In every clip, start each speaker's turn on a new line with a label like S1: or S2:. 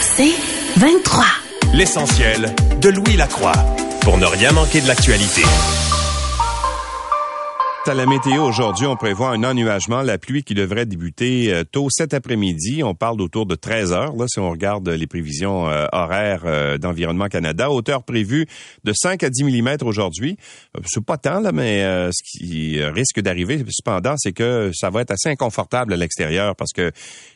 S1: C'est 23.
S2: L'essentiel de Louis Lacroix pour ne rien manquer de l'actualité.
S3: À la météo aujourd'hui, on prévoit un ennuagement, la pluie qui devrait débuter euh, tôt cet après-midi. On parle d'autour de 13 heures, là, si on regarde les prévisions euh, horaires euh, d'Environnement Canada. Hauteur prévue de 5 à 10 mm aujourd'hui. C'est pas tant, là, mais ce qui risque d'arriver, cependant, c'est que ça va être assez inconfortable à l'extérieur parce que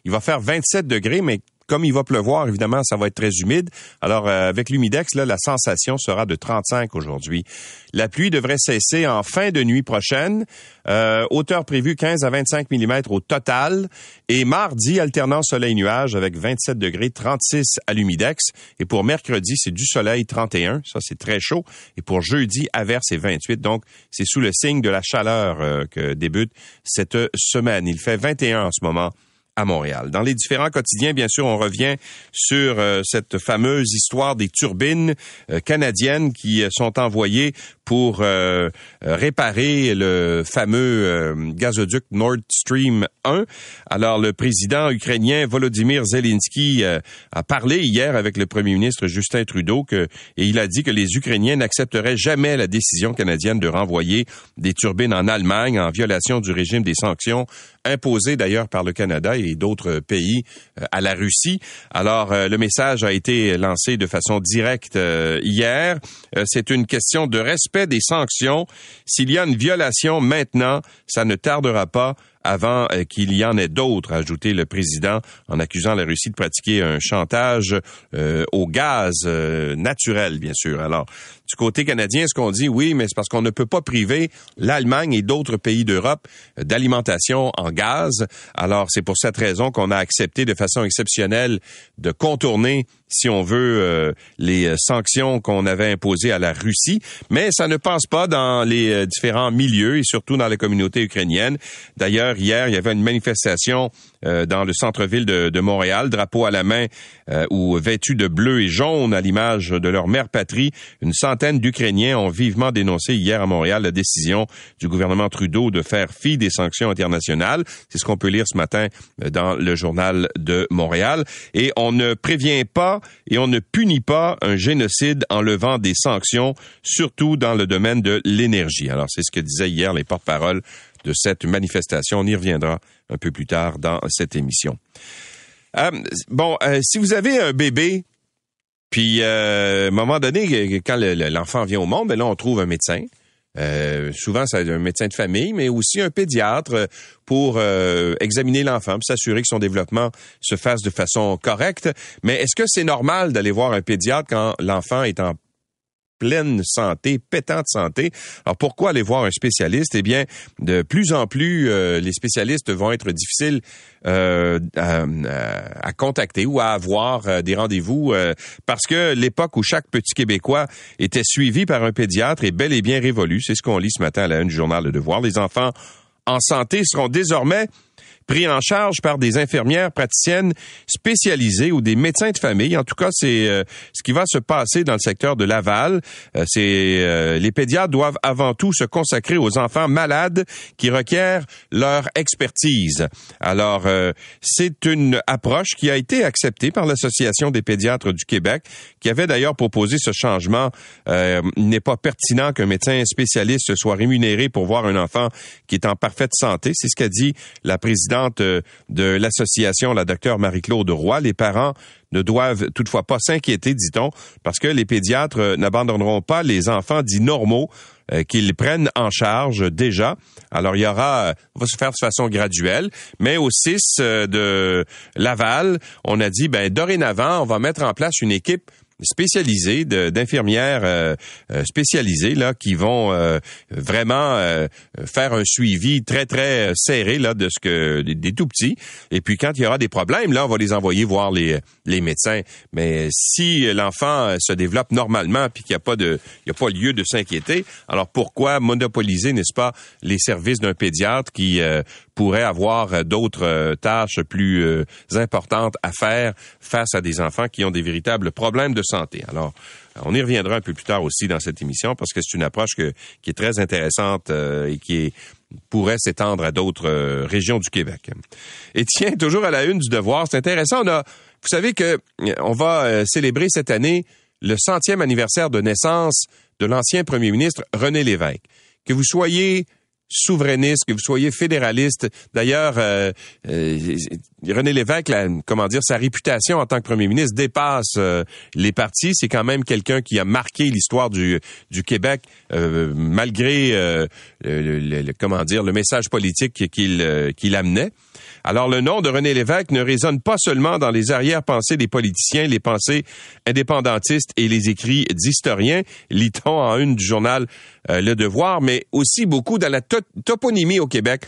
S3: il va faire 27 degrés, mais comme il va pleuvoir, évidemment, ça va être très humide. Alors, euh, avec l'humidex, là, la sensation sera de 35 aujourd'hui. La pluie devrait cesser en fin de nuit prochaine. Euh, hauteur prévue 15 à 25 mm au total. Et mardi, alternant soleil-nuage avec 27 degrés, 36 à l'humidex. Et pour mercredi, c'est du soleil 31. Ça, c'est très chaud. Et pour jeudi, averse et 28. Donc, c'est sous le signe de la chaleur euh, que débute cette semaine. Il fait 21 en ce moment à Montréal. Dans les différents quotidiens, bien sûr, on revient sur euh, cette fameuse histoire des turbines euh, canadiennes qui euh, sont envoyées pour réparer le fameux gazoduc Nord Stream 1. Alors, le président ukrainien Volodymyr Zelensky a parlé hier avec le premier ministre Justin Trudeau que, et il a dit que les Ukrainiens n'accepteraient jamais la décision canadienne de renvoyer des turbines en Allemagne en violation du régime des sanctions imposées d'ailleurs par le Canada et d'autres pays euh, à la Russie. Alors, euh, le message a été lancé de façon directe euh, hier. C'est une question de respect des sanctions. S'il y a une violation maintenant, ça ne tardera pas avant qu'il y en ait d'autres, a ajouté le président en accusant la Russie de pratiquer un chantage au gaz naturel, bien sûr. Alors, du côté canadien, ce qu'on dit, oui, mais c'est parce qu'on ne peut pas priver l'Allemagne et d'autres pays d'Europe d'alimentation en gaz? Alors, c'est pour cette raison qu'on a accepté de façon exceptionnelle de contourner si on veut, euh, les sanctions qu'on avait imposées à la Russie, mais ça ne passe pas dans les euh, différents milieux et surtout dans la communauté ukrainienne. D'ailleurs, hier, il y avait une manifestation dans le centre-ville de, de, Montréal, drapeau à la main ou vêtus de bleu et jaune à l'image de leur mère patrie. Une centaine d'Ukrainiens ont vivement dénoncé hier à Montréal la décision du gouvernement Trudeau de faire fi des sanctions internationales. C'est ce qu'on peut lire ce matin dans le journal de Montréal. Et on ne prévient pas et on ne punit pas un génocide en levant des sanctions, surtout dans le domaine de l'énergie. Alors, c'est ce que disaient hier les porte-paroles de cette manifestation. On y reviendra un peu plus tard dans cette émission. Euh, bon, euh, si vous avez un bébé, puis euh, à un moment donné, quand l'enfant vient au monde, ben là, on trouve un médecin. Euh, souvent, c'est un médecin de famille, mais aussi un pédiatre pour euh, examiner l'enfant, pour s'assurer que son développement se fasse de façon correcte. Mais est-ce que c'est normal d'aller voir un pédiatre quand l'enfant est en pleine santé, pétante santé. Alors pourquoi aller voir un spécialiste? Eh bien, de plus en plus, euh, les spécialistes vont être difficiles euh, à, contacter ou à avoir euh, des rendez-vous parce que l'époque où chaque petit Québécois était suivi par un pédiatre est bel et bien révolue. C'est ce qu'on lit ce matin à la une du journal Le Devoir. Les enfants en santé seront désormais pris en charge par des infirmières praticiennes spécialisées ou des médecins de famille. En tout cas, c'est euh, ce qui va se passer dans le secteur de Laval. Euh, c'est euh, les pédiatres doivent avant tout se consacrer aux enfants malades qui requièrent leur expertise. Alors, c'est une approche qui a été acceptée par l'Association des pédiatres du Québec, qui avait d'ailleurs proposé ce changement. il n'est pas pertinent qu'un médecin spécialiste soit rémunéré pour voir un enfant qui est en parfaite santé. C'est ce qu'a dit la présidente euh, de l'association, la docteure Marie-Claude Roy. Les parents ne doivent toutefois pas s'inquiéter, dit-on, parce que les pédiatres euh, n'abandonneront pas les enfants dits normaux euh, qu'ils prennent en charge déjà. Alors il y aura, on va se faire de façon graduelle, mais au 6 de Laval, on a dit, ben dorénavant, on va mettre en place une équipe spécialisées, d'infirmières euh, euh, spécialisées là qui vont euh, vraiment faire un suivi très très serré là de ce que des, tout petits. Et puis quand il y aura des problèmes là, on va les envoyer voir les les médecins. Mais si l'enfant se développe normalement puis qu'il n'y a pas de il y a pas lieu de s'inquiéter, alors pourquoi monopoliser n'est-ce pas les services d'un pédiatre qui pourrait avoir d'autres tâches plus importantes à faire face à des enfants qui ont des véritables problèmes de Alors, on y reviendra un peu plus tard aussi dans cette émission parce que c'est une approche qui est très intéressante euh, et qui pourrait s'étendre à d'autres euh, régions du Québec. Et tiens, toujours à la une du devoir, c'est intéressant. On a, vous savez que on va célébrer cette année le centième anniversaire de naissance de l'ancien premier ministre René Lévesque. Que vous soyez souverainiste, que vous soyez fédéraliste. D'ailleurs, euh, euh, René Lévesque, comment dire, sa réputation en tant que premier ministre dépasse euh, les partis. C'est quand même quelqu'un qui a marqué l'histoire du, du Québec malgré le, comment dire le message politique qu'il qu'il amenait. Alors le nom de René Lévesque ne résonne pas seulement dans les arrière-pensées des politiciens, les pensées indépendantistes et les écrits d'historiens, lit-on en une du journal Le Devoir, mais aussi beaucoup dans la toponymie au Québec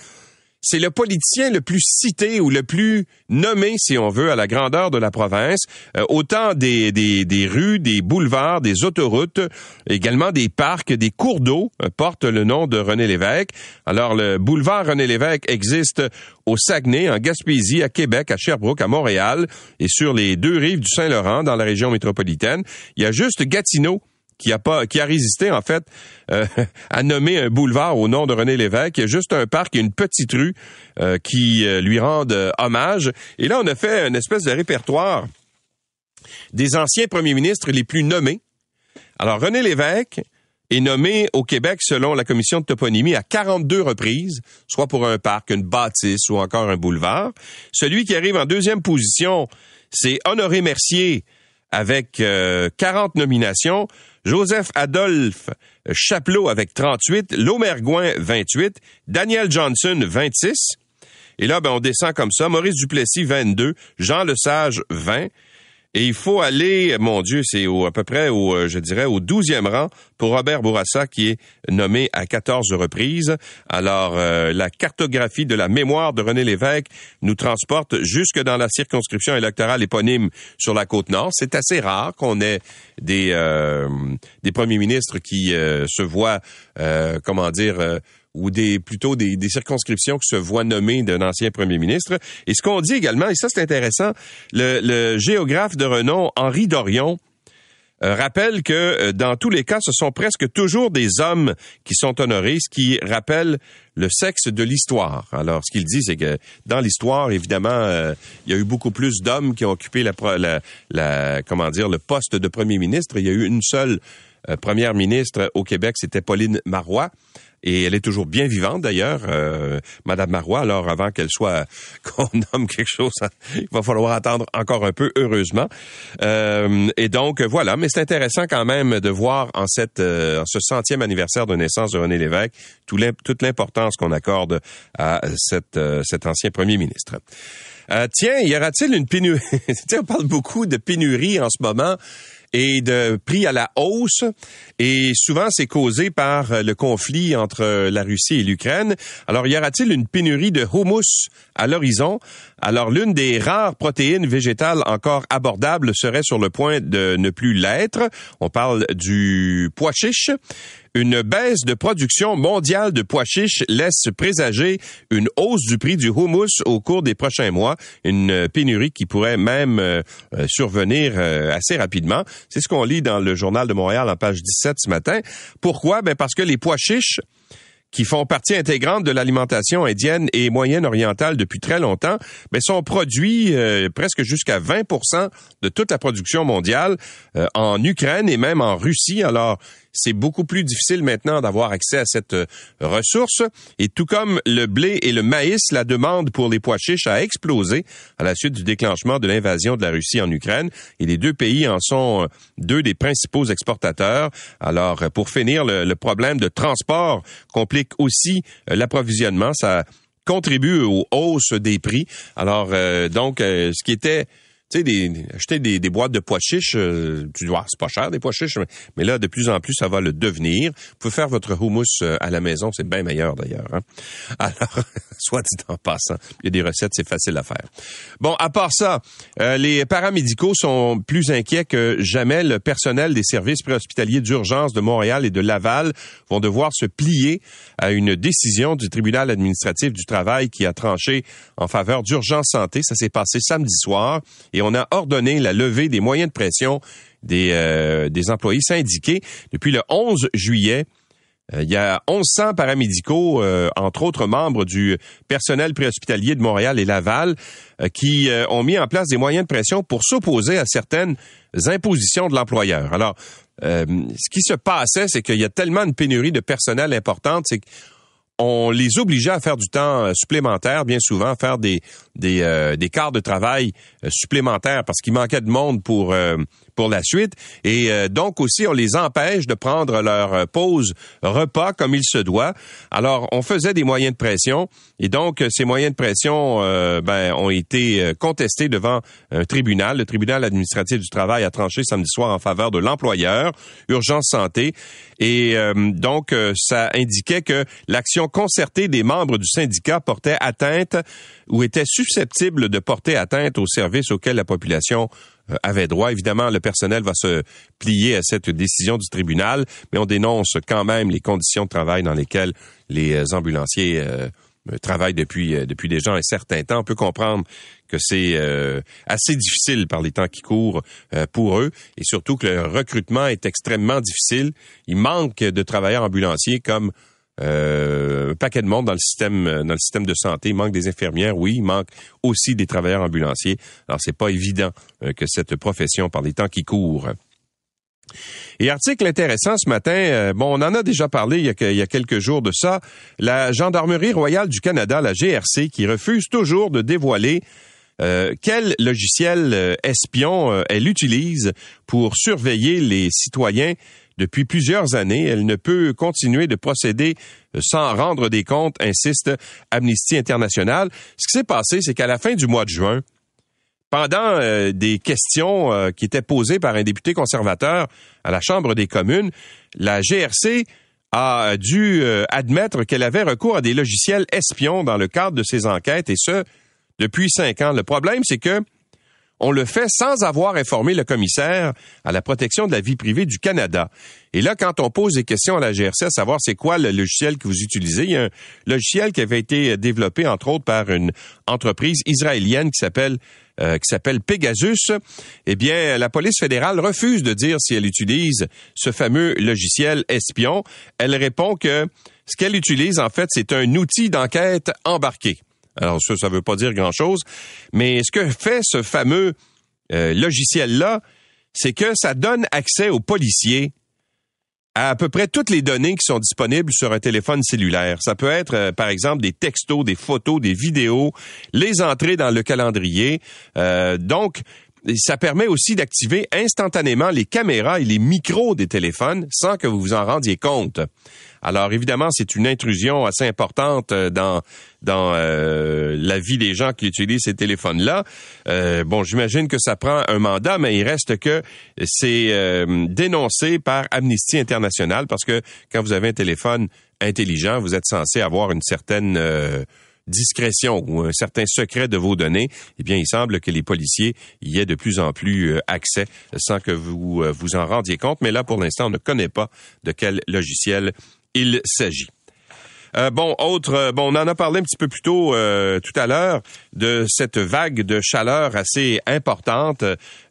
S3: c'est le politicien le plus cité ou le plus nommé, si on veut, à la grandeur de la province. Euh, autant des, des, des, rues, des boulevards, des autoroutes, également des parcs, des cours d'eau euh, portent le nom de René Lévesque. Alors, le boulevard René Lévesque existe au Saguenay, en Gaspésie, à Québec, à Sherbrooke, à Montréal et sur les deux rives du Saint-Laurent dans la région métropolitaine. Il y a juste Gatineau qui a pas, qui a résisté en fait euh, à nommer un boulevard au nom de René Lévesque. Il y a juste un parc et une petite rue euh, qui euh, lui rendent hommage. Et là, on a fait une espèce de répertoire des anciens premiers ministres les plus nommés. Alors, René Lévesque est nommé au Québec selon la commission de toponymie à 42 reprises, soit pour un parc, une bâtisse ou encore un boulevard. Celui qui arrive en deuxième position, c'est Honoré Mercier avec 40 nominations. Joseph Adolphe Chapelot avec 38, Lomergoin 28, Daniel Johnson 26. Et là, ben, on descend comme ça. Maurice Duplessis 22, Jean Lesage 20, et il faut aller, mon Dieu, c'est à peu près au, euh, je dirais, au douzième rang pour Robert Bourassa, qui est nommé à 14 reprises. Alors, euh, la cartographie de la mémoire de René Lévesque nous transporte jusque dans la circonscription électorale éponyme sur la côte nord. C'est assez rare qu'on ait des, euh, des premiers ministres qui se voient, comment dire, ou des plutôt des, circonscriptions qui se voient nommer d'un ancien premier ministre. Et ce qu'on dit également, et ça c'est intéressant, le, géographe de renom Henri Dorion euh, rappelle que euh, dans tous les cas, ce sont presque toujours des hommes qui sont honorés, ce qui rappelle le sexe de l'histoire. Alors, ce qu'il dit, c'est que dans l'histoire, évidemment, euh, il y a eu beaucoup plus d'hommes qui ont occupé la, la, la, comment dire, le poste de premier ministre. Il y a eu une seule première ministre au Québec, c'était Pauline Marois et elle est toujours bien vivante d'ailleurs, euh, Madame Marois. Alors avant qu'elle soit qu'on nomme quelque chose, il va falloir attendre encore un peu, heureusement. Euh, et donc voilà, mais c'est intéressant quand même de voir en cette euh, en ce centième anniversaire de naissance de René Lévesque toute l'importance qu'on accorde à cette, euh, cet ancien premier ministre. Euh, tiens, y aura-t-il une pénurie? Tiens, on parle beaucoup de pénurie en ce moment et de prix à la hausse. Et souvent, c'est causé par euh, le conflit entre la Russie et l'Ukraine. Alors, y aura-t-il une pénurie de hummus à l'horizon? Alors, l'une des rares protéines végétales encore abordables serait sur le point de ne plus l'être. On parle du pois chiche. Une baisse de production mondiale de pois chiches laisse présager une hausse du prix du houmous au cours des prochains mois, une pénurie qui pourrait même euh, euh, survenir euh, assez rapidement. C'est ce qu'on lit dans le journal de Montréal en page 17 ce matin. Pourquoi? Ben parce que les pois chiches qui font partie intégrante de l'alimentation indienne et moyenne orientale depuis très longtemps, mais sont produits presque jusqu'à 20 de toute la production mondiale en Ukraine et même en Russie. Alors, c'est beaucoup plus difficile maintenant d'avoir accès à cette euh, ressource. Et tout comme le blé et le maïs, la demande pour les pois chiches a explosé à la suite du déclenchement de l'invasion de la Russie en Ukraine. Et les deux pays en sont euh, deux des principaux exportateurs. Alors, euh, pour finir, le, problème de transport complique aussi l'approvisionnement. Ça contribue aux hausses des prix. Alors, donc, ce qui était tu sais, des, acheter des, des, boîtes de pois chiches, euh, tu dois, c'est pas cher des pois chiches, mais, là, de plus en plus, ça va le devenir. Vous pouvez faire votre houmous euh, à la maison, c'est bien meilleur d'ailleurs. Hein? Alors, soit dit en passant, il y a des recettes, c'est facile à faire. Bon, à part ça, euh, les paramédicaux sont plus inquiets que jamais. Le personnel des services préhospitaliers d'urgence de Montréal et de Laval vont devoir se plier à une décision du tribunal administratif du travail qui a tranché en faveur d'urgence santé. Ça s'est passé samedi soir et on a ordonné la levée des moyens de pression des, des employés syndiqués. Depuis le 11 juillet, il y a 1100 paramédicaux, entre autres membres du personnel préhospitalier de Montréal et Laval, qui ont mis en place des moyens de pression pour s'opposer à certaines impositions de l'employeur. Alors, ce qui se passait, c'est qu'il y a tellement de pénurie de personnel importante, on les obligeait à faire du temps euh, supplémentaire, bien souvent, à faire des des, euh, des quarts de travail euh, supplémentaires parce qu'il manquait de monde pour pour la suite. Et euh, donc aussi, on les empêche de prendre leur euh, pause repas comme il se doit. Alors, on faisait des moyens de pression et donc ces moyens de pression euh, ben, ont été contestés devant un tribunal. Le tribunal administratif du travail a tranché samedi soir en faveur de l'employeur, Urgence Santé. Et donc, ça indiquait que l'action concertée des membres du syndicat portait atteinte ou était susceptible de porter atteinte aux services auxquels la population euh, avait droit. Évidemment, le personnel va se plier à cette décision du tribunal, mais on dénonce quand même les conditions de travail dans lesquelles les euh, ambulanciers euh, travaillent depuis depuis déjà un certain temps. On peut comprendre que c'est assez difficile par les temps qui courent pour eux et surtout que le recrutement est extrêmement difficile. Il manque de travailleurs ambulanciers comme euh, un paquet de monde dans le système euh, dans le système de santé. Il manque des infirmières, oui, il manque aussi des travailleurs ambulanciers. Alors c'est pas évident euh, que cette profession, par les temps qui courent, et article intéressant ce matin, bon, on en a déjà parlé il y a, il y a, quelques jours de ça, la Gendarmerie royale du Canada, la GRC, qui refuse toujours de dévoiler quel logiciel espion elle utilise pour surveiller les citoyens depuis plusieurs années. Elle ne peut continuer de procéder euh, sans rendre des comptes, insiste Amnesty International. Ce qui s'est passé, c'est qu'à la fin du mois de juin, pendant euh, des questions euh, qui étaient posées par un député conservateur à la Chambre des communes, la GRC a dû admettre qu'elle avait recours à des logiciels espions dans le cadre de ses enquêtes, et ce, depuis cinq ans. Le problème, c'est que on le fait sans avoir informé le commissaire à la protection de la vie privée du Canada. Et là, quand on pose des questions à la GRC à savoir c'est quoi le logiciel que vous utilisez, il y a un logiciel qui avait été développé entre autres par une entreprise israélienne qui s'appelle euh, qui s'appelle Pegasus. Eh bien, la police fédérale refuse de dire si elle utilise ce fameux logiciel espion. Elle répond que ce qu'elle utilise en fait, c'est un outil d'enquête embarqué. Alors ça, ça veut pas dire grand-chose, mais ce que fait ce fameux euh, logiciel-là, c'est que ça donne accès aux policiers à à peu près toutes les données qui sont disponibles sur un téléphone cellulaire. Ça peut être, euh, par exemple, des textos, des photos, des vidéos, les entrées dans le calendrier. Euh, donc, ça permet aussi d'activer instantanément les caméras et les micros des téléphones sans que vous vous en rendiez compte. Alors évidemment, c'est une intrusion assez importante euh, dans dans euh, la vie des gens qui utilisent ces téléphones-là. Euh, bon, j'imagine que ça prend un mandat, mais il reste que c'est dénoncé par Amnesty International parce que quand vous avez un téléphone intelligent, vous êtes censé avoir une certaine discrétion ou un certain secret de vos données, eh bien, il semble que les policiers y aient de plus en plus accès sans que vous vous en rendiez compte. Mais là, pour l'instant, on ne connaît pas de quel logiciel il s'agit. Euh, bon, autre, euh, bon, on en a parlé un petit peu plus tôt euh, tout à l'heure de cette vague de chaleur assez importante,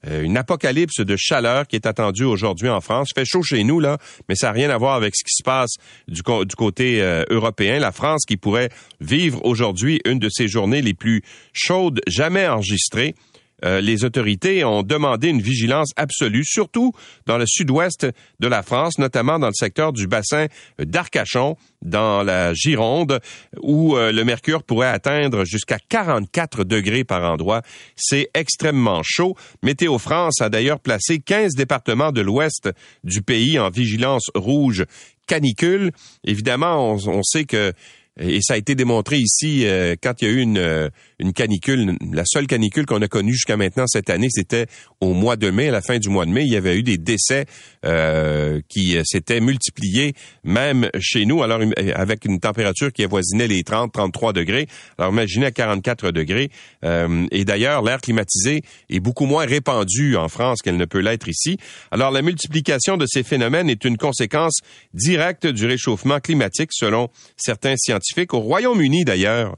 S3: une apocalypse de chaleur qui est attendue aujourd'hui en France. Il fait chaud chez nous là, mais ça n'a rien à voir avec ce qui se passe du côté européen. La France qui pourrait vivre aujourd'hui une de ses journées les plus chaudes jamais enregistrées. Euh, les autorités ont demandé une vigilance absolue, surtout dans le sud-ouest de la France, notamment dans le secteur du bassin d'Arcachon, dans la Gironde, où euh, le mercure pourrait atteindre jusqu'à 44 degrés par endroit. C'est extrêmement chaud. Météo France a d'ailleurs placé 15 départements de l'ouest du pays en vigilance rouge canicule. Évidemment, on sait que et ça a été démontré ici euh, quand il y a eu une, euh, une canicule. La seule canicule qu'on a connue jusqu'à maintenant cette année, c'était au mois de mai, à la fin du mois de mai. Il y avait eu des décès euh, qui s'étaient multipliés, même chez nous, alors avec une température qui avoisinait les 30-33 degrés. Alors imaginez à 44 degrés. et d'ailleurs, l'air climatisé est beaucoup moins répandu en France qu'elle ne peut l'être ici. Alors la multiplication de ces phénomènes est une conséquence directe du réchauffement climatique, selon certains scientifiques au Royaume-Uni, d'ailleurs,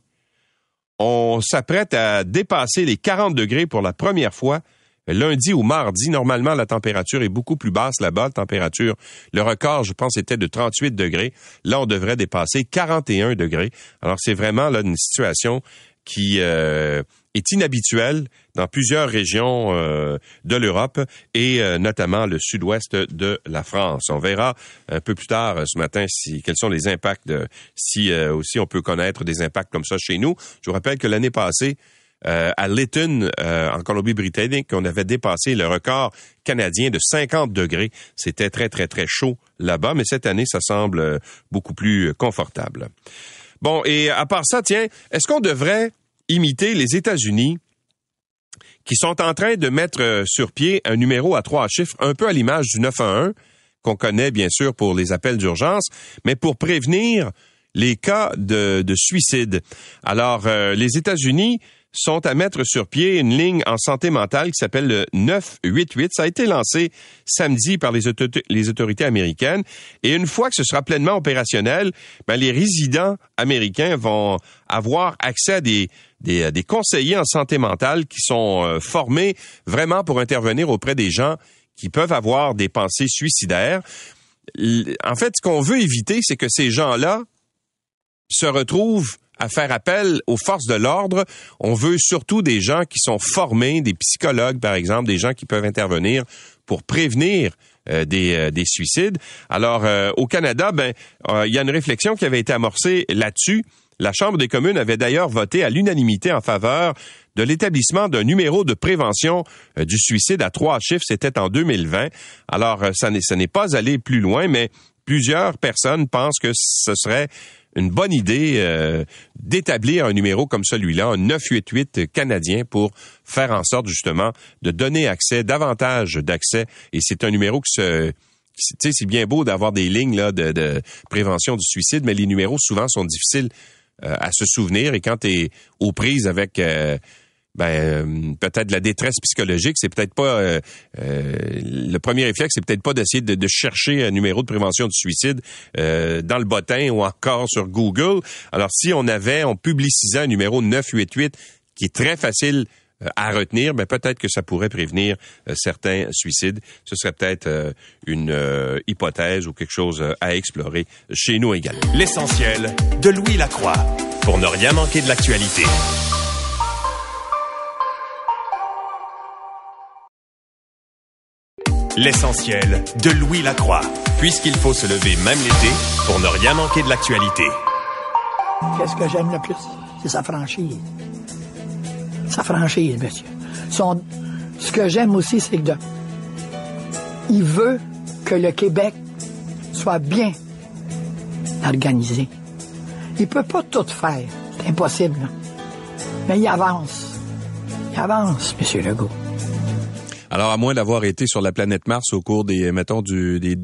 S3: on s'apprête à dépasser les 40 degrés pour la première fois lundi ou mardi. Normalement, la température est beaucoup plus basse là-bas. Température, le record, je pense, était de 38 degrés. Là, on devrait dépasser 41 degrés. Alors, c'est vraiment là une situation qui euh, est inhabituelle dans plusieurs régions euh, de l'Europe et euh, notamment le sud-ouest de la France. On verra un peu plus tard ce matin si quels sont les impacts, de, si aussi on peut connaître des impacts comme ça chez nous. Je vous rappelle que l'année passée, à Lytton, en Colombie-Britannique, on avait dépassé le record canadien de 50 degrés. C'était très, très, très chaud là-bas, mais cette année, ça semble beaucoup plus confortable. Bon, et à part ça, tiens, est-ce qu'on devrait imiter les États-Unis qui sont en train de mettre euh, sur pied un numéro à trois chiffres, un peu à l'image du 911, qu'on connaît bien sûr pour les appels d'urgence, mais pour prévenir les cas de, suicide. Alors, euh, les États-Unis sont à mettre sur pied une ligne en santé mentale qui s'appelle le 988. Ça a été lancé samedi par les, autorités américaines. Et une fois que ce sera pleinement opérationnel, ben, les résidents américains vont avoir accès à des, des, des conseillers en santé mentale qui sont euh, formés vraiment pour intervenir auprès des gens qui peuvent avoir des pensées suicidaires. En fait, ce qu'on veut éviter, c'est que ces gens-là se retrouvent à faire appel aux forces de l'ordre. On veut surtout des gens qui sont formés, des psychologues par exemple, des gens qui peuvent intervenir pour prévenir euh, des, euh, des, suicides. Alors euh, au Canada, ben il y a une réflexion qui avait été amorcée là-dessus. La Chambre des communes avait d'ailleurs voté à l'unanimité en faveur de l'établissement d'un numéro de prévention du suicide à trois chiffres. C'était en 2020. Alors, ça n'est pas allé plus loin, mais plusieurs personnes pensent que ce serait une bonne idée euh, d'établir un numéro comme celui-là, un 988 canadien, pour faire en sorte justement de donner accès, davantage d'accès. Et c'est un numéro qui se... Tu sais, c'est bien beau d'avoir des lignes là, de, prévention du suicide, mais les numéros souvent sont difficiles euh, à se souvenir. Et quand tu es aux prises avec... Euh, ben euh, peut-être la détresse psychologique, c'est peut-être pas euh, euh, le premier réflexe, c'est peut-être pas d'essayer de, chercher un numéro de prévention du suicide dans le bottin ou encore sur Google. Alors si on avait, on publicisait un numéro 988 qui est très facile à retenir, ben peut-être que ça pourrait prévenir certains suicides. Ce serait peut-être une hypothèse ou quelque chose à explorer chez nous également.
S2: L'essentiel de Louis Lacroix pour ne rien manquer de l'actualité. L'essentiel de Louis Lacroix, puisqu'il faut se lever même l'été pour ne rien manquer de l'actualité.
S1: Qu'est-ce que j'aime le plus? C'est sa franchise. Sa franchise, monsieur. Ce que j'aime aussi, c'est que il veut que le Québec soit bien organisé. Il peut pas tout faire. C'est impossible. Mais il avance. Il avance, Monsieur Legault.
S3: Alors, à moins d'avoir été sur la planète Mars au cours des, mettons, des,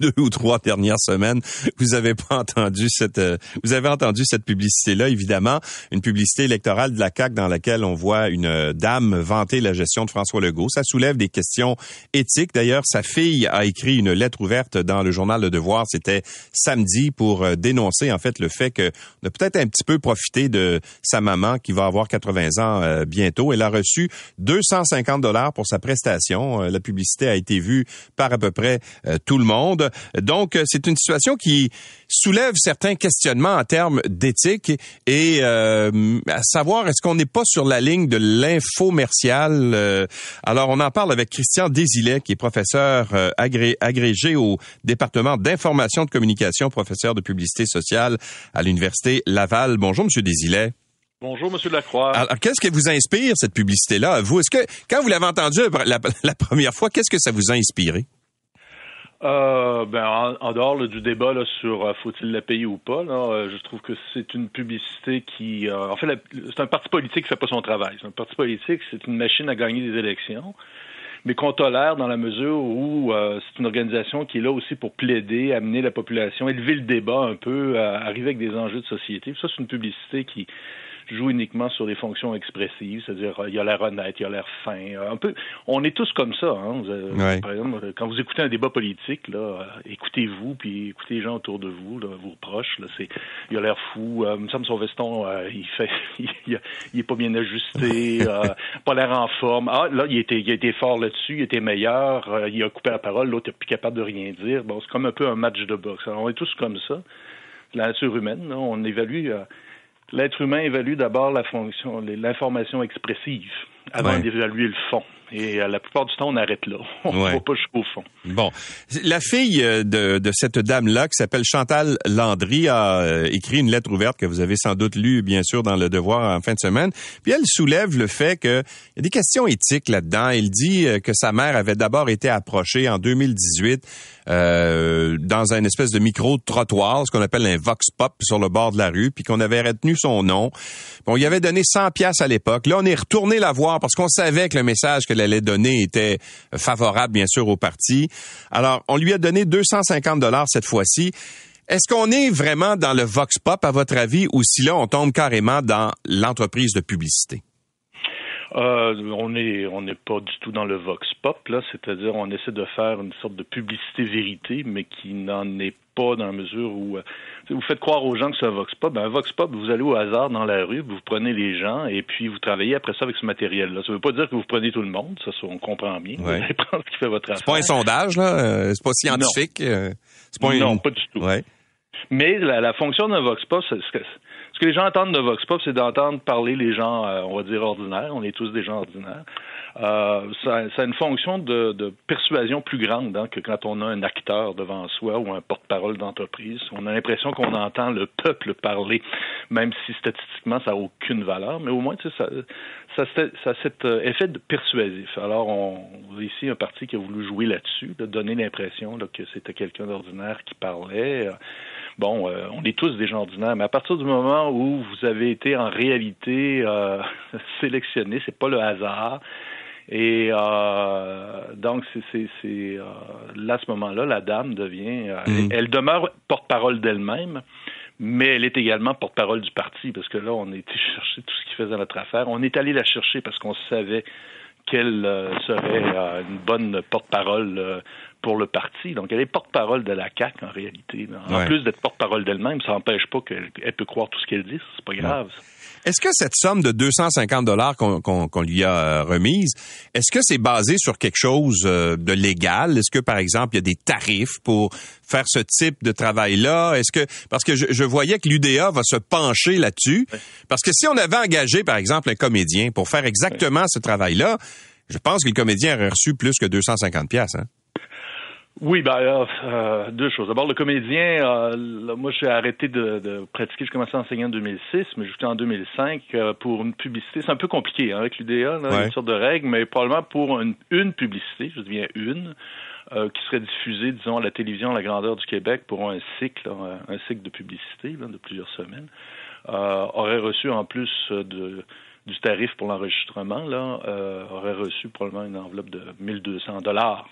S3: deux ou trois dernières semaines, vous avez pas entendu cette, euh, vous avez entendu cette publicité-là, évidemment, une publicité électorale de la CAQ dans laquelle on voit une euh, dame vanter la gestion de François Legault. Ça soulève des questions éthiques. D'ailleurs, sa fille a écrit une lettre ouverte dans le journal Le Devoir. C'était samedi pour euh, dénoncer, en fait, le fait que a peut-être un petit peu profité de sa maman qui va avoir 80 ans bientôt. Elle a reçu 250 dollars pour sa prestation euh, la publicité a été vue par à peu près euh, tout le monde. Donc, euh, c'est une situation qui soulève certains questionnements en termes d'éthique et à savoir est-ce qu'on n'est pas sur la ligne de l'infomercial. alors, on en parle avec Christian Désilet, qui est professeur agrégé au département d'information de communication, professeur de publicité sociale à l'Université Laval. Bonjour, Monsieur Désilet.
S4: Bonjour, Monsieur Lacroix.
S3: Alors, qu'est-ce que vous inspire cette publicité-là Vous, est-ce que quand vous l'avez entendue la, première fois, qu'est-ce que ça vous a inspiré?
S4: Euh, ben, en, dehors du débat là, sur euh, faut-il la payer ou pas, là, euh, je trouve que c'est une publicité qui, en fait, c'est un parti politique qui fait pas son travail. C'est un parti politique, c'est une machine à gagner des élections, mais qu'on tolère dans la mesure où c'est une organisation qui est là aussi pour plaider, amener la population, élever le débat un peu, arriver avec des enjeux de société. Ça, c'est une publicité qui joue uniquement sur des fonctions expressives, c'est-à-dire il a l'air honnête, il a l'air fin. Un peu, on est tous comme ça. Hein. Par exemple, quand vous écoutez un débat politique, là, écoutez-vous, puis écoutez les gens autour de vous, vos proches. Là, c'est, il a l'air fou. Euh, me semble son veston, il fait, il, est pas bien ajusté, pas l'air en forme. Ah, là, il était, il était fort là-dessus, il était meilleur, il a coupé la parole, l'autre n'est plus capable de rien dire. Bon, c'est comme un peu un match de boxe. on est tous comme ça. La nature humaine, on évalue. L'être humain évalue d'abord la fonction, l'information expressive avant d'évaluer le fond. Et euh, la plupart du temps, on arrête là. On ne va pas jusqu'au fond.
S3: Bon. La fille euh, de, de cette dame-là, qui s'appelle Chantal Landry, a euh, écrit une lettre ouverte que vous avez sans doute lue, bien sûr, dans Le Devoir en fin de semaine. Puis elle soulève le fait qu'il y a des questions éthiques là-dedans. Elle dit que sa mère avait d'abord été approchée en 2018 euh, dans un espèce de micro-trottoir, ce qu'on appelle un vox pop sur le bord de la rue, puis qu'on avait retenu son nom. Bon, il avait donné 100 pièces à l'époque. Là, on est retourné la voir parce qu'on savait que le message qu'elle allait donner était favorable, bien sûr, au parti. Alors, on lui a donné 250 dollars cette fois-ci. Est-ce qu'on est vraiment dans le vox pop, à votre avis, ou si là, on tombe carrément dans l'entreprise de publicité?
S4: Euh, on n'est on pas du tout dans le vox pop là, c'est-à-dire on essaie de faire une sorte de publicité vérité, mais qui n'en est pas dans la mesure où euh, vous faites croire aux gens que c'est un vox pop. Ben, un vox pop, vous allez au hasard dans la rue, vous prenez les gens et puis vous travaillez après ça avec ce matériel-là. Ça ne veut pas dire que vous prenez tout le monde, ça, on comprend bien. Vous allez prendre ce qui fait votre affaire.
S3: C'est pas un sondage là, euh, c'est pas scientifique.
S4: Non, pas, non pas du tout. Mais la, la fonction d'un vox pop, c'est ce que les gens entendent de Vox Pop, c'est d'entendre parler les gens, euh, on va dire, ordinaires. On est tous des gens ordinaires. Euh, ça, ça, a une fonction de, de persuasion plus grande hein, que quand on a un acteur devant soi ou un porte-parole d'entreprise. On a l'impression qu'on entend le peuple parler, même si statistiquement ça n'a aucune valeur, mais au moins ça, ça, ça, a cet euh, effet de persuasif. Alors, on, ici un parti qui a voulu jouer là-dessus, de donner l'impression que c'était quelqu'un d'ordinaire qui parlait bon, euh, on est tous des gens ordinaires, mais à partir du moment où vous avez été en réalité euh, sélectionné, c'est pas le hasard. Et euh, donc, c'est euh, là, à ce moment-là, la dame devient, mm. elle, demeure porte-parole d'elle-même, mais elle est également porte-parole du parti, parce que là, on a été chercher tout ce qui faisait notre affaire. On est allé la chercher parce qu'on savait qu'elle serait une bonne porte-parole pour le parti. Donc, elle est porte-parole de la CAQ, en réalité. En plus d'être porte-parole d'elle-même, ça n'empêche pas qu'elle peut croire tout ce qu'elle dit. C'est pas grave.
S3: Est-ce que cette somme de 250 dollars qu'on lui a euh, remise, est-ce que c'est basé sur quelque chose euh, de légal? Est-ce que par exemple il y a des tarifs pour faire ce type de travail-là? Est-ce que parce que je, voyais que l'UDA va se pencher là-dessus parce que si on avait engagé par exemple un comédien pour faire exactement ce travail-là, je pense que le comédien aurait reçu plus que 250 pièces. Hein?
S4: Oui, ben euh, deux choses. D'abord, le comédien, euh, moi, j'ai arrêté de, de, pratiquer. Je commençais à enseigner en 2006, mais jusqu'en en 2005 euh, pour une publicité. C'est un peu compliqué hein, avec l'UDA, une sorte de règle, mais probablement pour une, une publicité, je deviens une, euh, qui serait diffusée, disons, à la télévision à la grandeur du Québec pour un cycle, un, cycle de publicité là, de plusieurs semaines, aurait reçu en plus de du tarif pour l'enregistrement, là, aurait reçu probablement une enveloppe de 1200 dollars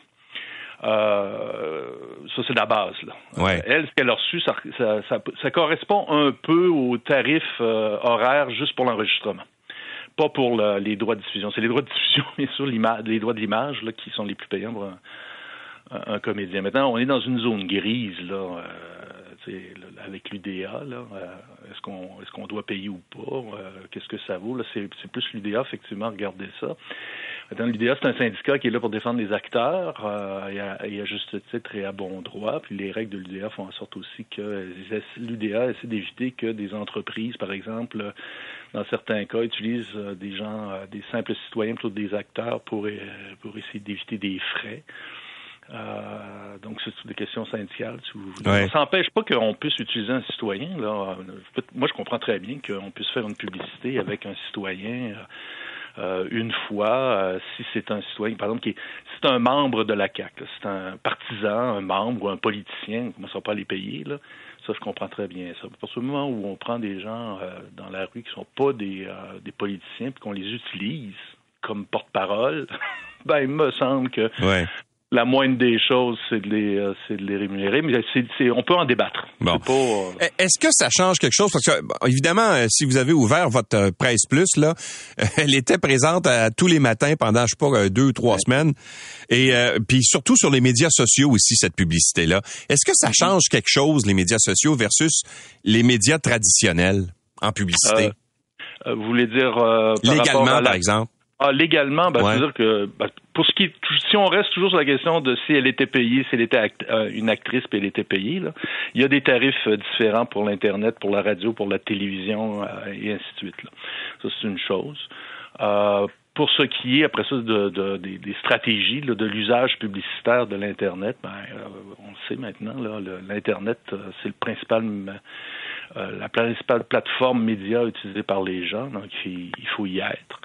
S4: euh, ça, c'est la base. Là.
S3: Ouais.
S4: Elle, ce qu'elle a reçu, ça, ça, ça, correspond un peu au tarif euh, horaire juste pour l'enregistrement. Pas pour les droits de diffusion. C'est les droits de diffusion, bien sûr, les droits de l'image là, qui sont les plus payants pour un, un, comédien. Maintenant, on est dans une zone grise, là, euh, avec l'UDA. Là, est-ce qu'on est-ce qu'on doit payer ou pas? Qu'est-ce que ça vaut? Là, c'est, c'est plus l'UDA, effectivement, regarder ça. L'UDA, c'est un syndicat qui est là pour défendre les acteurs, euh, et, à, juste titre et à bon droit. Puis les règles de l'UDA font en sorte aussi que l'UDA essaie d'éviter que des entreprises, par exemple, dans certains cas, utilisent euh, des gens, euh, des simples citoyens plutôt que des acteurs pour, pour essayer d'éviter des frais. Euh, donc, c'est des questions syndicales, si vous voulez. Ça n'empêche pas qu'on puisse utiliser un citoyen. Là. Moi, je comprends très bien qu'on puisse faire une publicité avec un citoyen. Euh, une fois, euh, si c'est un citoyen, par exemple, qui est, c'est un membre de la CAC, c'est un partisan, un membre ou un politicien, on ne va pas les payer, là. Ça, je comprends très bien ça. Parce que moment où on prend des gens euh, dans la rue qui sont pas des, des politiciens, puis qu'on les utilise comme porte-parole, ben il me semble que la moindre des choses, c'est de les, euh, c'est de les rémunérer, mais c'est, on peut en débattre.
S3: Bon. Euh, est-ce que ça change quelque chose? Parce que évidemment, euh, si vous avez ouvert votre presse plus là, elle était présente à, tous les matins pendant je sais pas deux ou trois semaines, et puis surtout sur les médias sociaux aussi cette publicité là. Est-ce que ça change quelque chose les médias sociaux versus les médias traditionnels en publicité?
S4: Vous voulez dire
S3: légalement par exemple.
S4: Ah, légalement, ben, c'est-à-dire que ben, pour ce qui si on reste toujours sur la question de si elle était payée, si elle était euh, une actrice puis elle était payée, là, il y a des tarifs euh, différents pour l'internet, pour la radio, pour la télévision euh, et ainsi de suite. Là. Ça c'est une chose. pour ce qui est après ça de, de des, stratégies là, de l'usage publicitaire de l'internet, ben, on le sait maintenant, l'internet c'est le principal la principale plateforme média utilisée par les gens, donc il faut y être.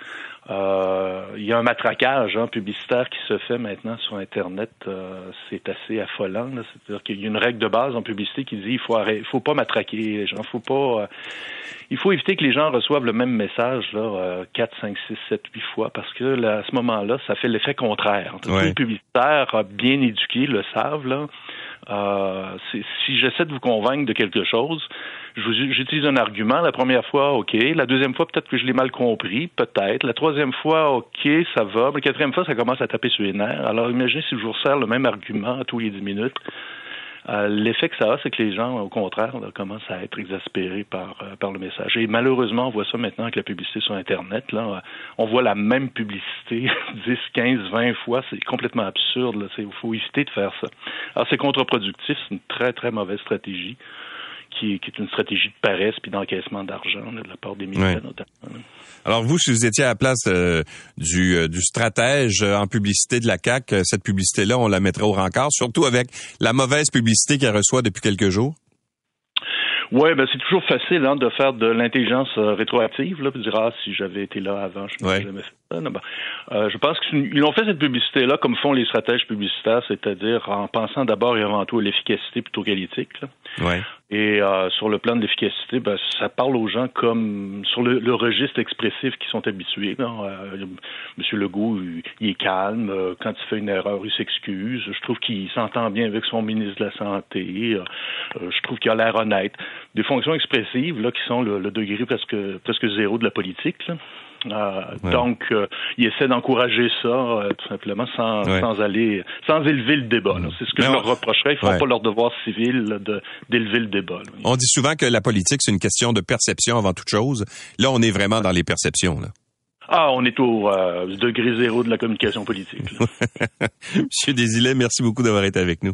S4: Euh, il y a un matraquage hein, publicitaire qui se fait maintenant sur Internet. Euh, c'est assez affolant. C'est-à-dire qu'il y a une règle de base en publicité qui dit il faut il faut pas matraquer les gens. Faut pas. Euh, il faut éviter que les gens reçoivent le même message là, 4, 5, 6, 7, 8 fois parce que là, à ce moment-là, ça fait l'effet contraire. Tous les publicitaires bien éduqués le savent. Là. Euh, si j'essaie de vous convaincre de quelque chose, j'utilise un argument. La première fois, OK. La deuxième fois, peut-être que je l'ai mal compris, peut-être. La troisième fois, OK, ça va. La quatrième fois, ça commence à taper sur les nerfs. Alors, imaginez si je vous resserre le même argument à tous les dix minutes. Euh, l'effet que ça a, c'est que les gens, au contraire, commencent à être exaspérés par, euh, par le message. Et malheureusement, on voit ça maintenant avec la publicité sur Internet. Là, on voit la même publicité 10, 15, 20 fois. C'est complètement absurde. Il faut éviter de faire ça. Alors, c'est contre-productif. C'est une très, très mauvaise stratégie qui, est une stratégie de paresse puis d'encaissement d'argent de la part des médias notamment.
S3: Alors vous, si vous étiez à la place euh, du, euh, du stratège euh, en publicité de la CAC, cette publicité-là, on la mettrait au rencard, surtout avec la mauvaise publicité qu'elle reçoit depuis quelques jours?
S4: Oui, ben c'est toujours facile hein, de faire de l'intelligence rétroactive, là, puis dire ah si j'avais été là avant, je n'aurais jamais fait ça. ben, je pense qu'ils ont fait cette publicité-là comme font les stratèges publicitaires, c'est-à-dire en pensant d'abord et avant tout à l'efficacité plutôt qu'à l'éthique.
S3: Ouais.
S4: Et euh, sur le plan de l'efficacité, ben, ça parle aux gens comme sur le, registre expressif qui sont habitués. Euh, Monsieur Legault, il, est calme. Euh, quand il fait une erreur, il s'excuse. Je trouve qu'il s'entend bien avec son ministre de la Santé. je trouve qu'il a l'air honnête. Des fonctions expressives là, qui sont le, le degré presque presque zéro de la politique. Là. Euh, donc, euh, il essaie d'encourager ça euh, tout simplement sans, sans aller, sans élever le débat. C'est ce que je leur reprocherais. Ils ne font pas leur devoir civil d'élever le débat.
S3: On dit souvent que la politique c'est une question de perception avant toute chose. Là, on est vraiment dans les perceptions. Là.
S4: Ah, on est au degré zéro de la communication politique.
S3: Monsieur Desilets, merci beaucoup d'avoir été avec nous.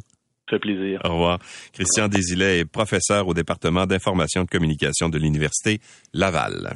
S4: Ça fait plaisir.
S3: Au revoir. Christian Desilets est professeur au département d'information et de communication de l'Université Laval.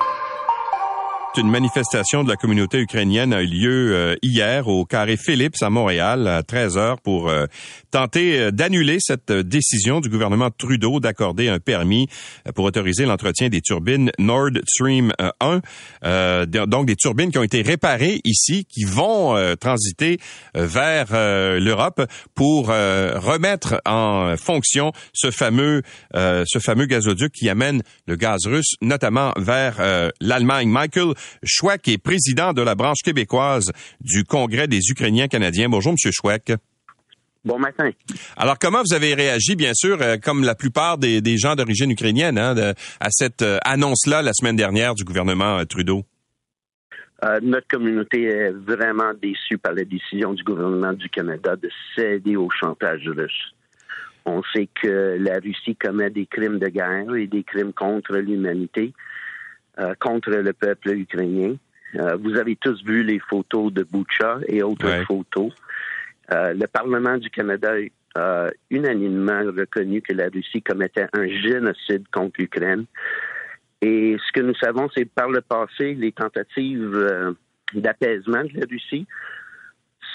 S3: Une manifestation de la communauté ukrainienne a eu lieu euh, hier au Carré Phillips à Montréal à 13 heures pour euh, tenter euh, d'annuler cette décision du gouvernement Trudeau d'accorder un permis pour autoriser l'entretien des turbines Nord Stream 1, donc des turbines qui ont été réparées ici, qui vont transiter vers l'Europe pour remettre en fonction ce fameux ce fameux gazoduc qui amène le gaz russe notamment vers l'Allemagne. Michael Chouek est président de la branche québécoise du Congrès des Ukrainiens canadiens. Bonjour, Monsieur Chouek.
S5: Bon matin.
S3: Alors, comment vous avez réagi, bien sûr, euh, comme la plupart des, gens d'origine ukrainienne, hein, à cette euh, annonce-là la semaine dernière du gouvernement euh, Trudeau?
S5: notre communauté est vraiment déçue par la décision du gouvernement du Canada de céder au chantage russe. On sait que la Russie commet des crimes de guerre et des crimes contre l'humanité. Euh, contre le peuple ukrainien. Euh, vous avez tous vu les photos de Boucha et autres photos. Euh, le Parlement du Canada a unanimement reconnu que la Russie commettait un génocide contre l'Ukraine. Et ce que nous savons, c'est par le passé, les tentatives d'apaisement de la Russie,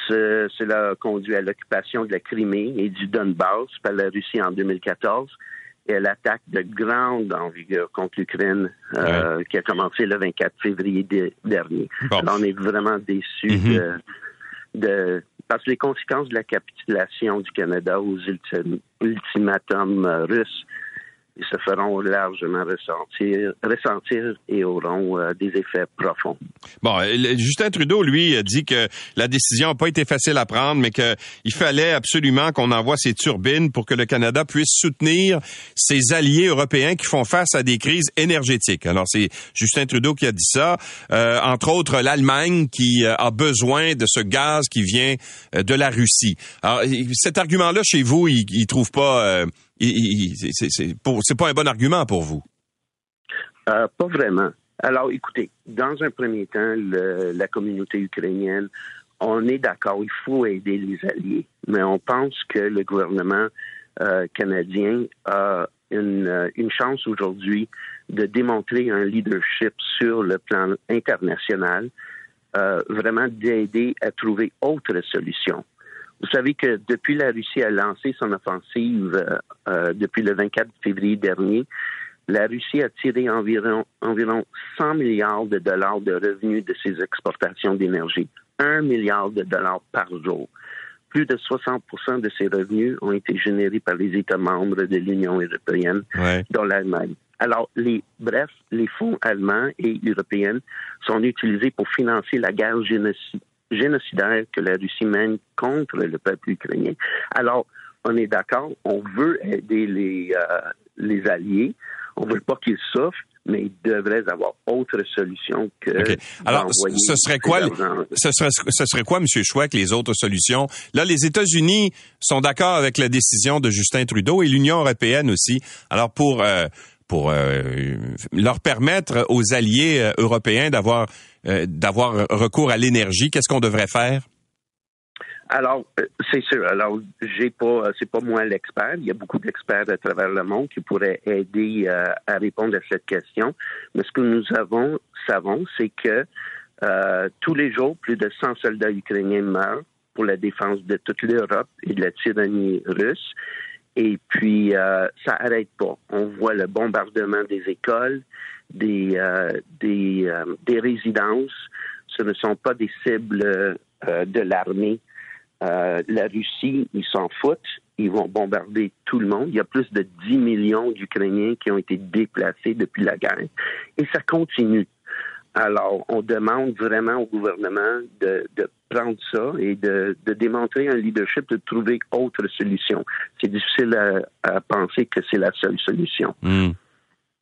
S5: cela a conduit à l'occupation de la Crimée et du Donbass par la Russie en 2014 et l'attaque de grande envergure contre l'Ukraine euh, qui a commencé le 24 février dernier. on est vraiment déçus mm-hmm. de, parce que les conséquences de la capitulation du Canada aux ultimatums euh, russes ils se feront largement ressentir, ressentir et auront euh, des effets profonds.
S3: Bon, Justin Trudeau, lui, a dit que la décision n'a pas été facile à prendre, mais qu'il fallait absolument qu'on envoie ces turbines pour que le Canada puisse soutenir ses alliés européens qui font face à des crises énergétiques. Alors, c'est Justin Trudeau qui a dit ça. Euh, entre autres, l'Allemagne qui euh, a besoin de ce gaz qui vient de la Russie. Alors, cet argument-là, chez vous, il, il trouve pas c'est pas un bon argument pour vous?
S5: Euh, pas vraiment. Alors, écoutez, dans un premier temps, la communauté ukrainienne, on est d'accord, il faut aider les alliés, mais on pense que le gouvernement euh, canadien a une, une chance aujourd'hui de démontrer un leadership sur le plan international, euh, vraiment d'aider à trouver autres solutions. Vous savez que depuis la Russie a lancé son offensive euh, euh, depuis le 24 février dernier, la Russie a tiré environ, environ 100 milliards de dollars de revenus de ses exportations d'énergie. Un milliard de dollars par jour. Plus de 60% de ces revenus ont été générés par les États membres de l'Union européenne, dont l'Allemagne. Alors, les, bref, les fonds allemands et européens sont utilisés pour financer la guerre génocide, génocidaire que la Russie mène contre le peuple ukrainien. Alors, on est d'accord, on veut aider les, euh, les alliés, on veut pas qu'ils souffrent, mais il devrait avoir autre solution que.
S3: Alors, ce serait quoi, ce serait, ce serait quoi, M. Chouac, les autres solutions? Là, les États-Unis sont d'accord avec la décision de Justin Trudeau et l'Union européenne aussi. Alors, pour, euh, pour euh, leur permettre aux alliés européens d'avoir euh, d'avoir recours à l'énergie. Qu'est-ce qu'on devrait faire?
S5: Alors, euh, c'est sûr. Alors, j'ai pas, c'est pas moi l'expert. Il y a beaucoup d'experts à travers le monde qui pourraient aider euh, à répondre à cette question. Mais ce que nous avons, savons, c'est que tous les jours, plus de 100 soldats ukrainiens meurent pour la défense de toute l'Europe et de la tyrannie russe. Et puis, ça arrête pas. On voit le bombardement des écoles, des, euh, des, euh, des, résidences. Ce ne sont pas des cibles euh, de l'armée. la Russie, ils s'en foutent. Ils vont bombarder tout le monde. Il y a plus de 10 millions d'Ukrainiens qui ont été déplacés depuis la guerre. Et ça continue. Alors, on demande vraiment au gouvernement de, de prendre ça et de, de, démontrer un leadership, de trouver autre solution. C'est difficile à, penser que c'est la seule solution.
S3: Hmm.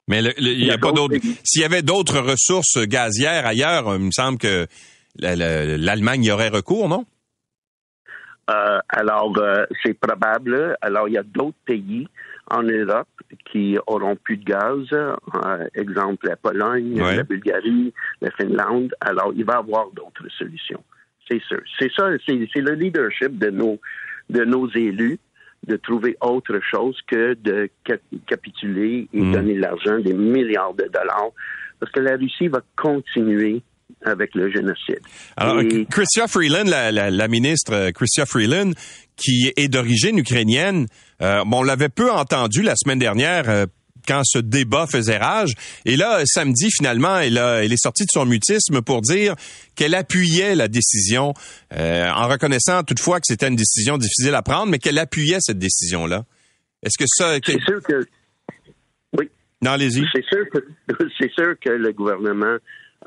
S3: Mais il n'y a, pas d'autres. S'il y avait d'autres ressources gazières ailleurs, il me semble que l'Allemagne y aurait recours, non?
S5: Euh, alors, euh, c'est probable. Alors, il y a d'autres pays en Europe qui auront plus de gaz. Euh, exemple, la Pologne, la Bulgarie, la Finlande. Alors, il va y avoir d'autres solutions. C'est sûr. C'est ça, c'est le leadership de nos, de nos élus de trouver autre chose que de capituler et mm. donner l'argent, des milliards de dollars, parce que la Russie va continuer avec le génocide.
S3: Alors, Chrystia Freeland, la, ministre euh, Chrystia Freeland, qui est d'origine ukrainienne, euh, on l'avait peu entendu la semaine dernière euh, quand ce débat faisait rage. Et là, samedi, finalement, elle, elle est sortie de son mutisme pour dire qu'elle appuyait la décision, euh, en reconnaissant toutefois que c'était une décision difficile à prendre, mais qu'elle appuyait cette décision-là. Est-ce que ça...
S5: C'est sûr que... Oui.
S3: Non, allez-y.
S5: C'est sûr, que, c'est sûr que le gouvernement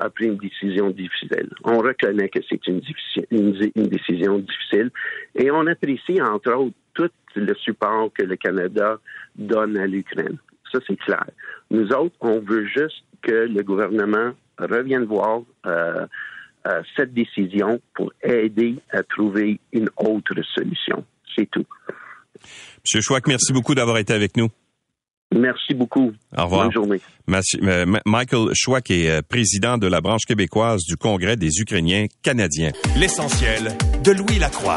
S5: a pris une décision difficile. On reconnaît que c'est une, une, une, décision difficile et on apprécie, entre autres, tout le support que le Canada donne à l'Ukraine. Ça, c'est clair. Nous autres, on veut juste que le gouvernement revienne voir euh, euh, cette décision pour aider à trouver une autre solution. C'est tout.
S3: Monsieur Chouac, merci beaucoup d'avoir été avec nous.
S5: Merci beaucoup.
S3: Au revoir.
S5: Bonne journée.
S3: Euh, Michael Chouac est président de la branche québécoise du Congrès des Ukrainiens canadiens.
S2: L'essentiel de Louis Lacroix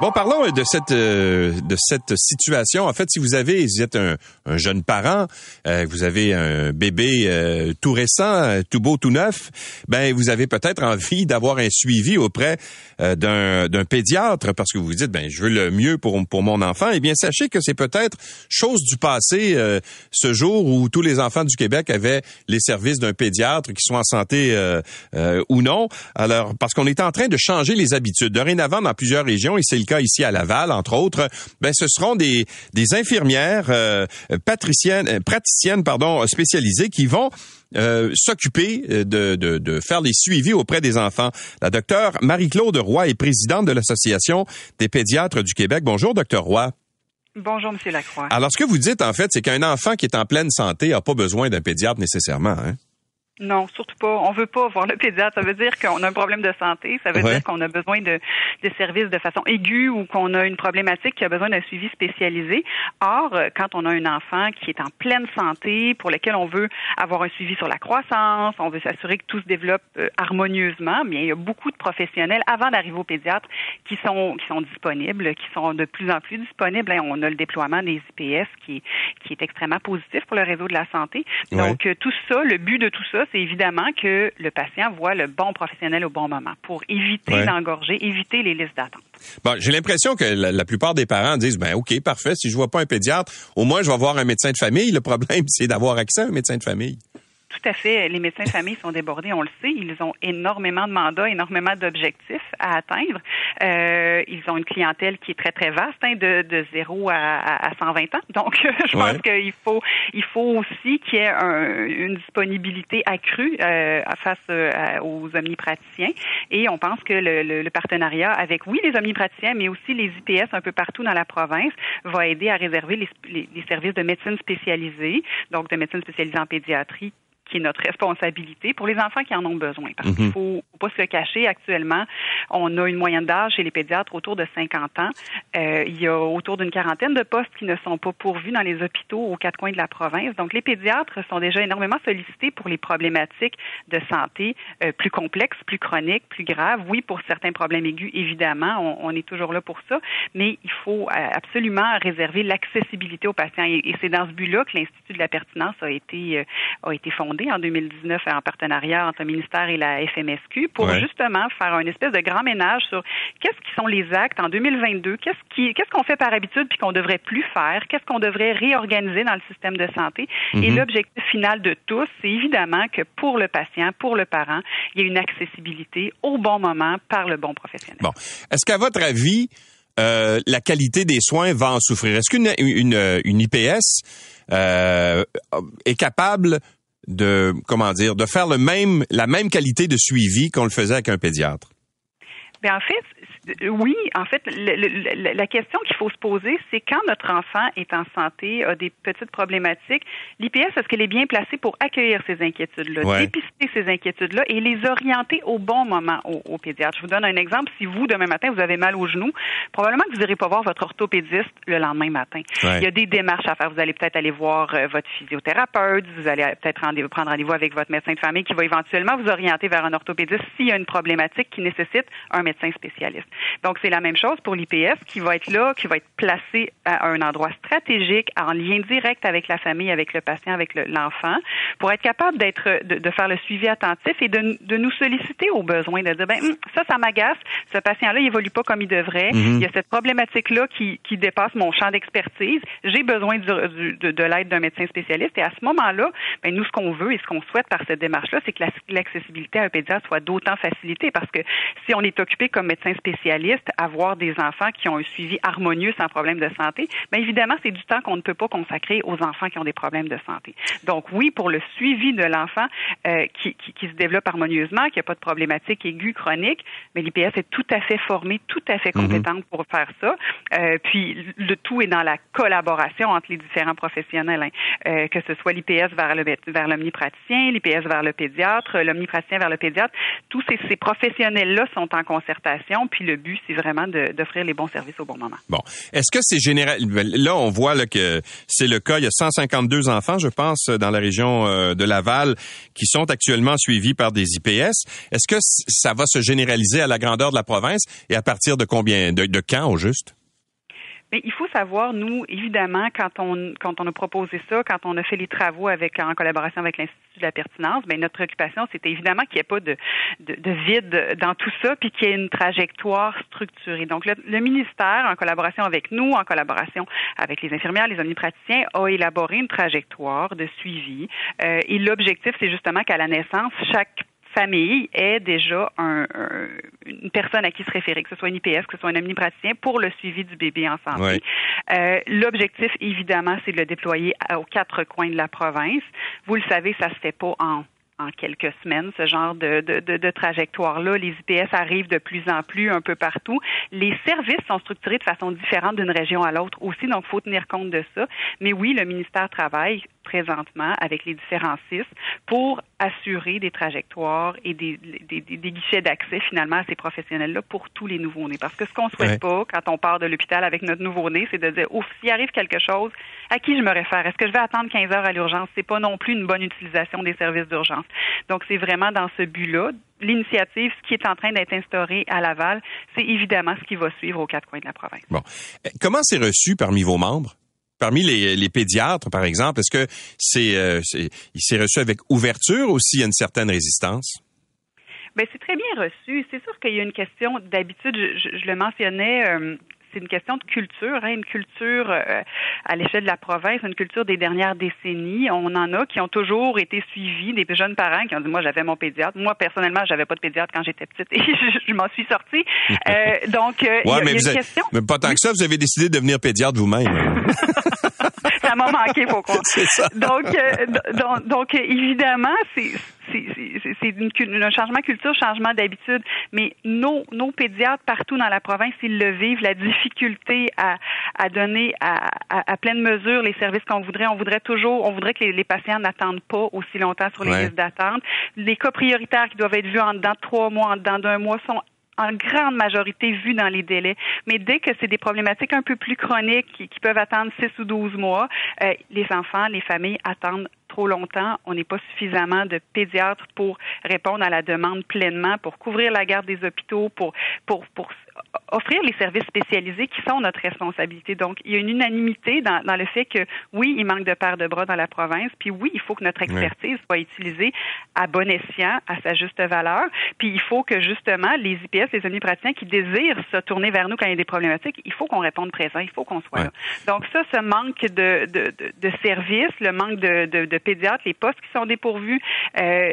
S3: Bon, parlons de cette euh, de cette situation. En fait, si vous avez, vous êtes un, jeune parent, euh, vous avez un bébé euh, tout récent, tout beau, tout neuf, ben vous avez peut-être envie d'avoir un suivi auprès d'un d'un pédiatre parce que vous vous dites ben je veux le mieux pour pour mon enfant. Eh bien, sachez que c'est peut-être chose du passé ce jour où tous les enfants du Québec avaient les services d'un pédiatre, qui soient en santé ou non. Alors parce qu'on est en train de changer les habitudes. Dorénavant, dans plusieurs régions, et c'est cas ici à Laval, entre autres, ben ce seront des, des infirmières euh, patriciennes, euh, praticiennes pardon, spécialisées qui vont euh, s'occuper de, de, de, faire les suivis auprès des enfants. La docteure Marie-Claude Roy est présidente de l'Association des pédiatres du Québec. Bonjour, docteur Roy.
S6: Bonjour, Monsieur Lacroix.
S3: Alors, ce que vous dites, en fait, c'est qu'un enfant qui est en pleine santé n'a pas besoin d'un pédiatre nécessairement. Hein?
S6: Non, surtout pas. On veut pas voir le pédiatre. Ça veut dire qu'on a un problème de santé. Ça veut dire qu'on a besoin de, de services de façon aiguë ou qu'on a une problématique qui a besoin d'un suivi spécialisé. Or, euh, quand on a un enfant qui est en pleine santé, pour lequel on veut avoir un suivi sur la croissance, on veut s'assurer que tout se développe euh, harmonieusement, mais il y a beaucoup de professionnels avant d'arriver au pédiatre qui sont qui sont disponibles, qui sont de plus en plus disponibles. Hein, on a le déploiement des IPS qui qui est extrêmement positif pour le réseau de la santé. Donc euh, tout ça, le but de tout ça c'est évidemment que le patient voit le bon professionnel au bon moment pour éviter d'engorger, éviter les listes d'attente.
S3: Bon, j'ai l'impression que la, plupart des parents disent ben OK, parfait, si je vois pas un pédiatre, au moins je vais voir un médecin de famille. Le problème c'est d'avoir accès à un médecin de famille.
S6: Tout à fait. Les médecins de famille sont débordés, on le sait. Ils ont énormément de mandats, énormément d'objectifs à atteindre. Euh, ils ont une clientèle qui est très, très vaste, hein, de, de 0 à, à 120 ans. Donc, je pense qu'il faut, il faut aussi qu'il y ait un, une disponibilité accrue euh, face euh, aux omnipraticiens. Et on pense que le, le, partenariat avec, oui, les omnipraticiens, mais aussi les IPS un peu partout dans la province va aider à réserver les, les, les services de médecine spécialisée, donc de médecine spécialisée en pédiatrie, qui est notre responsabilité pour les enfants qui en ont besoin. Parce qu'il mhm. faut, pas se le cacher. Actuellement, on a une moyenne d'âge chez les pédiatres autour de 50 ans. Euh, il y a autour d'une quarantaine de postes qui ne sont pas pourvus dans les hôpitaux aux quatre coins de la province. Donc, les pédiatres sont déjà énormément sollicités pour les problématiques de santé euh, plus complexes, plus chroniques, plus graves. Oui, pour certains problèmes aigus, évidemment, on, est toujours là pour ça, mais il faut euh, absolument réserver l'accessibilité aux patients. Et, et c'est dans ce but-là que l'Institut de la pertinence a été, a été fondé en 2019 en partenariat entre le ministère et la FMSQ pour justement faire un espèce de grand ménage sur qu'est-ce qui sont les actes en 2022, qu'est-ce qui qu'est-ce qu'on fait par habitude puis qu'on devrait plus faire, qu'est-ce qu'on devrait réorganiser dans le système de santé. Et mhm. l'objectif final de tous, c'est évidemment que pour le patient, pour le parent, il y ait une accessibilité au bon moment par le bon professionnel.
S3: Bon, est-ce qu'à votre avis euh, la qualité des soins va en souffrir? Est-ce qu'une une, une, IPS euh, est capable de comment dire de faire le même la même qualité de suivi qu'on le faisait avec un pédiatre?
S6: Bien, en fait, oui, en fait, la question qu'il faut se poser, c'est quand notre enfant est en santé, a des petites problématiques, l'IPS, est-ce qu'elle est bien placée pour accueillir ces inquiétudes-là, dépister ces inquiétudes-là et les orienter au bon moment au, pédiatre? Je vous donne un exemple. Si vous, demain matin, vous avez mal au genou, probablement que vous n'irez pas voir votre orthopédiste le lendemain matin. Il y a des démarches à faire. Vous allez peut-être aller voir euh, votre physiothérapeute, vous allez peut-être prendre rendez-vous avec votre médecin de famille qui va éventuellement vous orienter vers un orthopédiste s'il y a une problématique qui nécessite un médecin spécialiste. Donc, c'est la même chose pour l'IPS qui va être là, qui va être placé à un endroit stratégique, en lien direct avec la famille, avec le patient, avec l'enfant, pour être capable d'être, de, faire le suivi attentif et de, de nous solliciter aux besoins, de dire, ben, hum, ça, ça m'agace, ce patient-là, il évolue pas comme il devrait, mm-hmm. il y a cette problématique-là qui, qui dépasse mon champ d'expertise, j'ai besoin de, de l'aide d'un médecin spécialiste. Et à ce moment-là, ben, nous, ce qu'on veut et ce qu'on souhaite par cette démarche-là, c'est que l'accessibilité à un pédiatre soit d'autant facilitée parce que si on est occupé comme médecin spécialiste, avoir des enfants qui ont un suivi harmonieux sans problème de santé, mais évidemment, c'est du temps qu'on ne peut pas consacrer aux enfants qui ont des problèmes de santé. Donc oui, pour le suivi de l'enfant euh, qui, qui, se développe harmonieusement, qui n'a pas de problématique aiguë chronique, mais l'IPS est tout à fait formé, tout à fait mhm. compétente pour faire ça. Euh, puis le tout est dans la collaboration entre les différents professionnels, hein. euh, que ce soit l'IPS vers le vers l'omnipraticien, l'IPS vers le pédiatre, l'omnipraticien vers le pédiatre. Tous ces, ces professionnels-là sont en concertation, puis le but, c'est vraiment d'offrir les bons services au bon moment.
S3: Bon. Est-ce que c'est général? Là, on voit que c'est le cas. Il y a 152 enfants, je pense, dans la région euh, de Laval qui sont actuellement suivis par des IPS. Est-ce que ça va se généraliser à la grandeur de la province? Et à partir de combien, de, de quand au juste?
S6: Il faut savoir, nous, évidemment, quand on quand on a proposé ça, quand on a fait les travaux avec en collaboration avec l'Institut de la pertinence, bien, notre préoccupation, c'était évidemment qu'il n'y ait pas de, de, vide dans tout ça, puis qu'il y ait une trajectoire structurée. Donc, le, ministère, en collaboration avec nous, en collaboration avec les infirmières, les omnipraticiens, a élaboré une trajectoire de suivi. Euh, et l'objectif, c'est justement qu'à la naissance, chaque famille ait déjà un, une personne à qui se référer, que ce soit une IPS, que ce soit un omnipraticien, pour le suivi du bébé en santé. Euh, L'objectif, évidemment, c'est de le déployer aux quatre coins de la province. Vous le savez, ça se fait pas en en quelques semaines, ce genre de, de, de, trajectoire-là. Les IPS arrivent de plus en plus un peu partout. Les services sont structurés de façon différente d'une région à l'autre aussi, donc il faut tenir compte de ça. Mais oui, le ministère travaille présentement avec les différents CIS pour assurer des trajectoires et des, des, des guichets d'accès finalement à ces professionnels-là pour tous les nouveaux-nés. Parce que ce qu'on souhaite pas quand on part de l'hôpital avec notre nouveau-né, c'est de dire, ouf, s'il arrive quelque chose, à qui je me réfère? Est-ce que je vais attendre 15 heures à l'urgence? C'est pas non plus une bonne utilisation des services d'urgence. Donc, c'est vraiment dans ce but-là l'initiative, ce qui est en train d'être instauré à Laval, c'est évidemment ce qui va suivre aux quatre coins de la province.
S3: Bon. Comment c'est reçu parmi vos membres? Parmi les, pédiatres, par exemple, est-ce que c'est, euh, il s'est reçu avec ouverture ou s'il y a une certaine résistance?
S6: Bien, c'est très bien reçu. C'est sûr qu'il y a une question d'habitude. Je, le mentionnais euh, c'est une question de culture, hein, une culture euh, à l'échelle de la province, une culture des dernières décennies. On en a qui ont toujours été suivis, des jeunes parents qui ont dit moi j'avais mon pédiatre. Moi personnellement j'avais pas de pédiatre quand j'étais petite et je, m'en suis sortie. Euh, donc euh, il y a, une question.
S3: Mais pas tant que ça, vous avez décidé de devenir pédiatre vous-même.
S6: ça m'a manqué, faut croire. Donc, donc, donc, évidemment, c'est c'est un changement de culture, changement d'habitude. Mais nos, nos pédiatres partout dans la province, ils le vivent, la difficulté à, à donner à, à, pleine mesure les services qu'on voudrait. On voudrait toujours, on voudrait que les, patients n'attendent pas aussi longtemps sur les listes d'attente. Les cas prioritaires qui doivent être vus en dedans de trois mois, en dedans d'un mois sont en grande majorité vus dans les délais. Mais dès que c'est des problématiques un peu plus chroniques qui, peuvent attendre 6 ou 12 mois, euh, les enfants, les familles attendent trop longtemps. On n'est pas suffisamment de pédiatres pour répondre à la demande pleinement, pour couvrir la garde des hôpitaux, pour, pour, pour offrir les services spécialisés qui sont notre responsabilité. Donc, il y a une unanimité dans, dans le fait que oui, il manque de paires de bras dans la province, puis oui, il faut que notre expertise soit utilisée à bon escient, à sa juste valeur, puis il faut que justement les IPS, les omnipraticiens qui désirent se tourner vers nous quand il y a des problématiques, il faut qu'on réponde présent, il faut qu'on soit là. Donc ça, ce manque de, de, de, de services, le manque de, de, de pédiatres, les postes qui sont dépourvus, euh,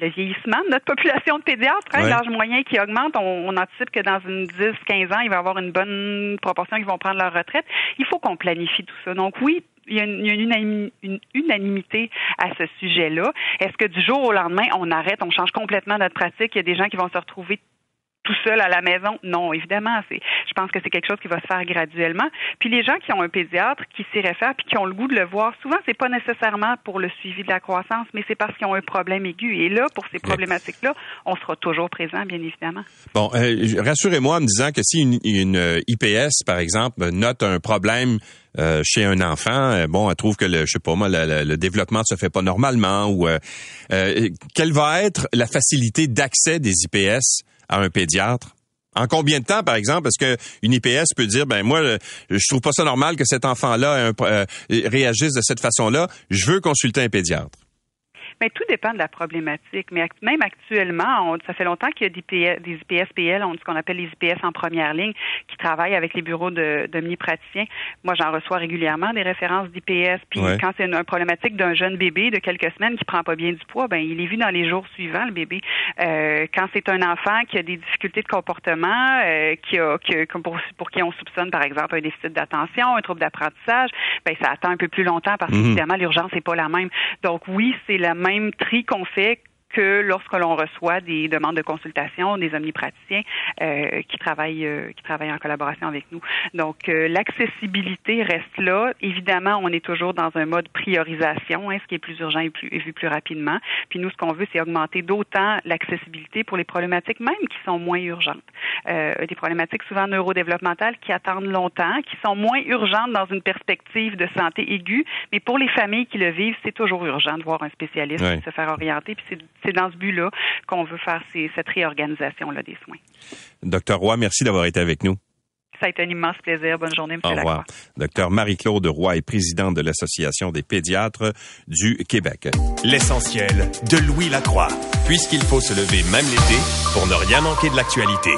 S6: le vieillissement de notre population de pédiatres, hein, l'âge moyen qui augmente, on, anticipe que dans une 10-15 ans, il va y avoir une bonne proportion qui vont prendre leur retraite. Il faut qu'on planifie tout ça. Donc oui, il y a, une, une, unanimité à ce sujet-là. Est-ce que du jour au lendemain, on arrête, on change complètement notre pratique? Il y a des gens qui vont se retrouver tout seul à la maison? Non, évidemment, c'est. Je pense que c'est quelque chose qui va se faire graduellement. Puis les gens qui ont un pédiatre, qui s'y réfèrent, puis qui ont le goût de le voir, souvent c'est pas nécessairement pour le suivi de la croissance, mais c'est parce qu'ils ont un problème aigu. Et là, pour ces problématiques-là, on sera toujours présent, bien évidemment.
S3: Bon, euh, rassurez-moi en me disant que si une, euh, IPS, par exemple, note un problème euh, chez un enfant, bon, elle trouve que le, je sais pas moi, le, le développement se fait pas normalement, ou quelle va être la facilité d'accès des IPS à un pédiatre? En combien de temps, par exemple, est-ce qu'une IPS peut dire, ben moi, je trouve pas ça normal que cet enfant-là euh, réagisse de cette façon-là, je veux consulter un pédiatre?
S6: Mais tout dépend de la problématique. Mais même actuellement, ça fait longtemps qu'il y a des, IPS-PL, on ce qu'on appelle les IPS en première ligne, qui travaillent avec les bureaux de, de praticiens Moi, j'en reçois régulièrement des références d'IPS. Puis quand c'est une, problématique d'un jeune bébé de quelques semaines qui prend pas bien du poids, ben il est vu dans les jours suivants, le bébé. Euh, quand c'est un enfant qui a des difficultés de comportement, euh, qui a, qui pour, pour qui on soupçonne, par exemple, un déficit d'attention, un trouble d'apprentissage, ben ça attend un peu plus longtemps parce mhm. qu'évidemment, l'urgence n'est pas la même. Donc oui, c'est la même tri qu'on fait que lorsque l'on reçoit des demandes de consultation des omnipraticiens euh, qui travaillent euh, qui travaillent en collaboration avec nous. Donc euh, l'accessibilité reste là. Évidemment, on est toujours dans un mode priorisation, hein, ce qui est plus urgent et, plus, et vu plus rapidement. Puis nous, ce qu'on veut, c'est augmenter d'autant l'accessibilité pour les problématiques même qui sont moins urgentes. des problématiques souvent neurodéveloppementales qui attendent longtemps, qui sont moins urgentes dans une perspective de santé aiguë, mais pour les familles qui le vivent, c'est toujours urgent de voir un spécialiste, de se faire orienter. Puis c'est dans ce but-là qu'on veut faire cette réorganisation-là des soins.
S3: Docteur Roy, merci d'avoir été avec nous.
S6: Ça a été un immense plaisir. Bonne journée, M. Au revoir.
S3: Docteur Marie-Claude Roy est présidente de l'Association des pédiatres du Québec.
S2: L'essentiel de Louis Lacroix, puisqu'il faut se lever même l'été pour ne rien manquer de l'actualité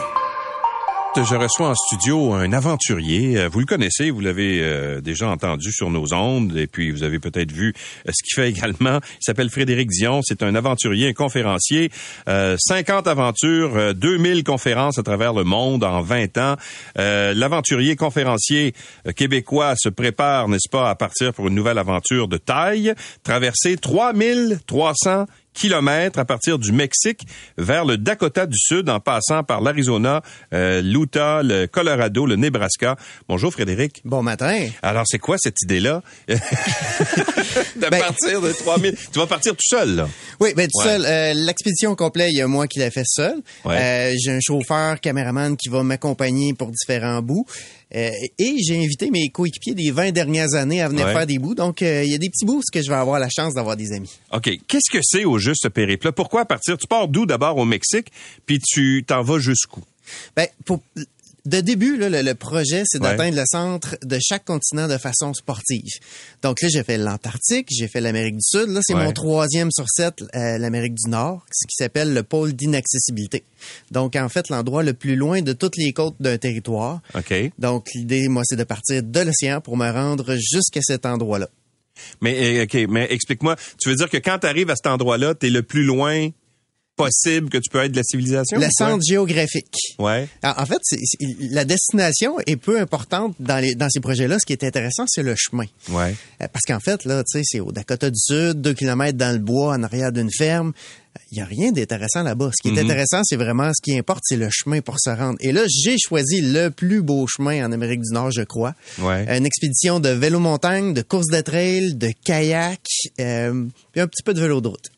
S3: je reçois en studio un aventurier. Euh, vous le connaissez, vous l'avez euh, déjà entendu sur nos ondes, et puis vous avez peut-être vu euh, ce qu'il fait également. Il s'appelle Frédéric Dion. C'est un aventurier, un conférencier. 50 aventures, 2000 conférences à travers le monde en 20 ans. L'aventurier conférencier québécois se prépare, n'est-ce pas, à partir pour une nouvelle aventure de taille. Traverser 3300 kilomètres à partir du Mexique vers le Dakota du Sud en passant par l'Arizona, euh, l'Utah, le Colorado, le Nebraska. Bonjour Frédéric.
S7: Bon matin.
S3: Alors c'est quoi cette idée-là? De ben, partir de 3000 Tu vas partir tout seul là
S7: Oui, ben tout seul. Euh, l'expédition complète, il y a moi qui l'ai fait seul. Euh, j'ai un chauffeur, caméraman qui va m'accompagner pour différents bouts. Euh, et j'ai invité mes coéquipiers des 20 dernières années à venir faire des bouts. Donc, euh, il y a des petits bouts que je vais avoir la chance d'avoir des amis.
S3: OK. Qu'est-ce que c'est au juste ce périple Pourquoi partir? Tu pars d'où d'abord au Mexique, puis tu t'en vas jusqu'où?
S7: Ben, pour, de début, le, projet, c'est d'atteindre le centre de chaque continent de façon sportive. Donc là, j'ai fait l'Antarctique, j'ai fait l'Amérique du Sud. Là, c'est mon troisième sur sept, euh, l'Amérique du Nord, ce qui s'appelle le pôle d'inaccessibilité. Donc, en fait, l'endroit le plus loin de toutes les côtes d'un territoire.
S3: OK.
S7: Donc, l'idée, moi, c'est de partir de l'océan pour me rendre jusqu'à cet endroit-là.
S3: Mais, euh, OK, mais explique-moi, tu veux dire que quand tu arrives à cet endroit-là, tu es le plus loin possible que tu peux être de la civilisation?
S7: Le centre géographique.
S3: Ouais.
S7: En fait, la destination est peu importante dans, les, dans ces projets-là. Ce qui est intéressant, c'est le chemin.
S3: Ouais.
S7: Euh, parce qu'en fait, là, tu sais, c'est au Dakota du Sud, deux kilomètres dans le bois, en arrière d'une ferme. Il n'y a rien d'intéressant là-bas. Ce qui est mhm. intéressant, c'est vraiment ce qui importe, c'est le chemin pour se rendre. Et là, j'ai choisi le plus beau chemin en Amérique du Nord, je crois.
S3: Ouais.
S7: Une expédition de vélo-montagne, de course de trail, de kayak, euh, puis un petit peu de vélo de route.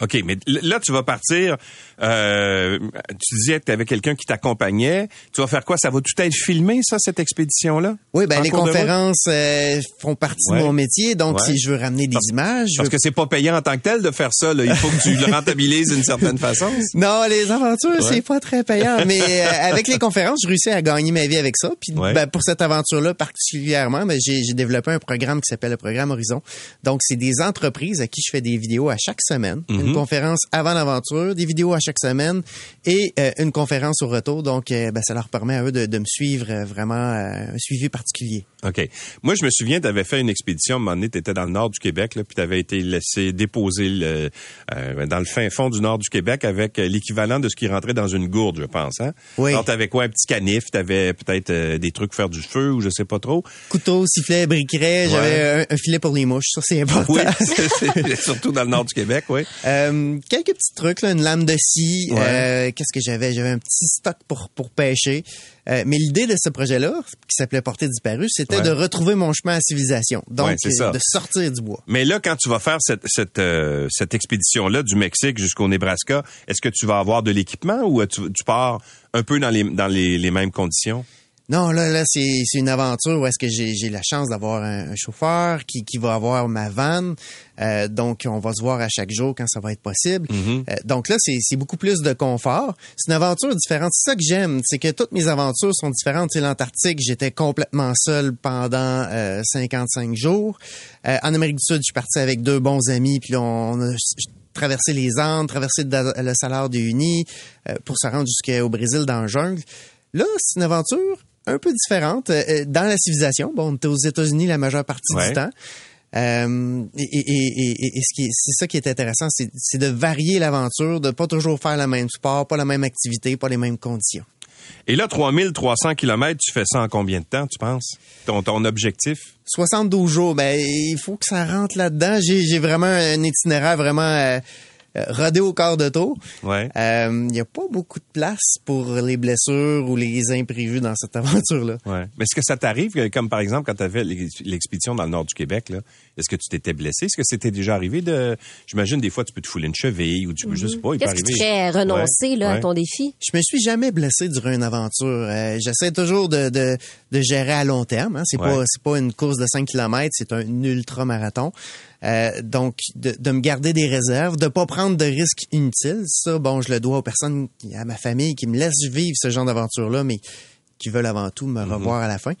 S3: OK, mais là, tu vas partir. Euh, tu disais que tu avais quelqu'un qui t'accompagnait. Tu vas faire quoi? Ça va tout être filmé, ça, cette expédition-là?
S7: Oui, ben les conférences euh, font partie de mon métier. Donc, si je veux ramener des images...
S3: Parce que c'est pas payant en tant que tel de faire ça. Là. Il faut que tu le rentabilises d'une certaine façon.
S7: Non, les aventures, c'est pas très payant. mais euh, avec les conférences, je réussis à gagner ma vie avec ça. Puis ben, pour cette aventure-là particulièrement, ben, j'ai développé un programme qui s'appelle le programme Horizon. Donc, c'est des entreprises à qui je fais des vidéos à chaque semaine une mhm. conférence avant l'aventure, des vidéos à chaque semaine et euh, une conférence au retour. Donc, euh, ben, ça leur permet à eux de, me suivre euh, vraiment un suivi particulier.
S3: OK. Moi, je me souviens, tu avais fait une expédition, à un moment donné, tu étais dans le nord du Québec, là, puis tu avais été laissé déposer le, dans le fin fond du nord du Québec avec l'équivalent de ce qui rentrait dans une gourde, je pense. Hein?
S7: Oui.
S3: Alors, t'avais quoi? Un petit canif, t'avais peut-être des trucs pour faire du feu ou je sais pas trop?
S7: Couteau, sifflet, briquet, j'avais un, filet pour les mouches. Ça, c'est important.
S3: Oui, surtout dans le nord du Québec, oui.
S7: Euh, quelques petits trucs, là, une lame de scie. Euh, qu'est-ce que j'avais? J'avais un petit stock pour, pour pêcher. Euh, mais l'idée de ce projet-là, qui s'appelait Portée disparue, c'était de retrouver mon chemin à civilisation. Donc, de sortir du bois.
S3: Mais là, quand tu vas faire cette, cette, cette expédition-là du Mexique jusqu'au Nebraska, est-ce que tu vas avoir de l'équipement ou tu, tu pars un peu dans les, dans les, les mêmes conditions?
S7: Non, là, là, c'est, une aventure où est-ce que j'ai, la chance d'avoir un, chauffeur qui, qui va avoir ma vanne. Euh, donc, on va se voir à chaque jour quand ça va être possible.
S3: Mm-hmm.
S7: Euh, donc là, c'est, beaucoup plus de confort. C'est une aventure différente. C'est ça que j'aime, c'est que toutes mes aventures sont différentes. C'est l'Antarctique, j'étais complètement seul pendant 55 euh, jours. en Amérique du Sud, je suis parti avec deux bons amis, puis on, a traversé les Andes, traversé le Salar des Unis pour se rendre jusqu'au Brésil dans le jungle. Là, c'est une aventure un peu différente euh, euh, dans la civilisation. Bon, on était aux États-Unis la majeure partie du temps. Euh, et, c'est ça qui est intéressant, c'est de varier l'aventure, de pas toujours faire le même sport, pas la même activité, pas les mêmes conditions.
S3: Et là, 3300 km, tu fais ça en combien de temps, tu penses? Ton, ton objectif?
S7: 72 jours. Ben, il faut que ça rentre là-dedans. J'ai vraiment un itinéraire vraiment euh, rodé au quart d'auto.
S3: Ouais.
S7: Euh, Il n'y a pas beaucoup de place pour les blessures ou les imprévus dans cette aventure-là.
S3: Ouais. Mais est-ce que ça t'arrive, que, comme par exemple quand tu avais l'expédition dans le nord du Québec, là, est-ce que tu t'étais blessé? Est-ce que c'était déjà arrivé de. J'imagine des fois tu peux te fouler une cheville ou tu peux, je sais pas, il peut
S8: Qu'est-ce
S3: arriver.
S8: te fait renoncer
S3: Ouais,
S8: là, à ton défi?
S7: Je me suis jamais blessé durant une aventure. Euh, J'essaie toujours de, de, de gérer à long terme. Hein. C'est
S3: Ouais.
S7: pas c'est pas une course de 5 km, c'est un ultra-marathon. Euh, donc, de, de me garder des réserves, de pas prendre de risques inutiles. Ça, bon, je le dois aux personnes, à ma famille qui me laissent vivre ce genre d'aventure-là, mais qui veulent avant tout me revoir à la fin.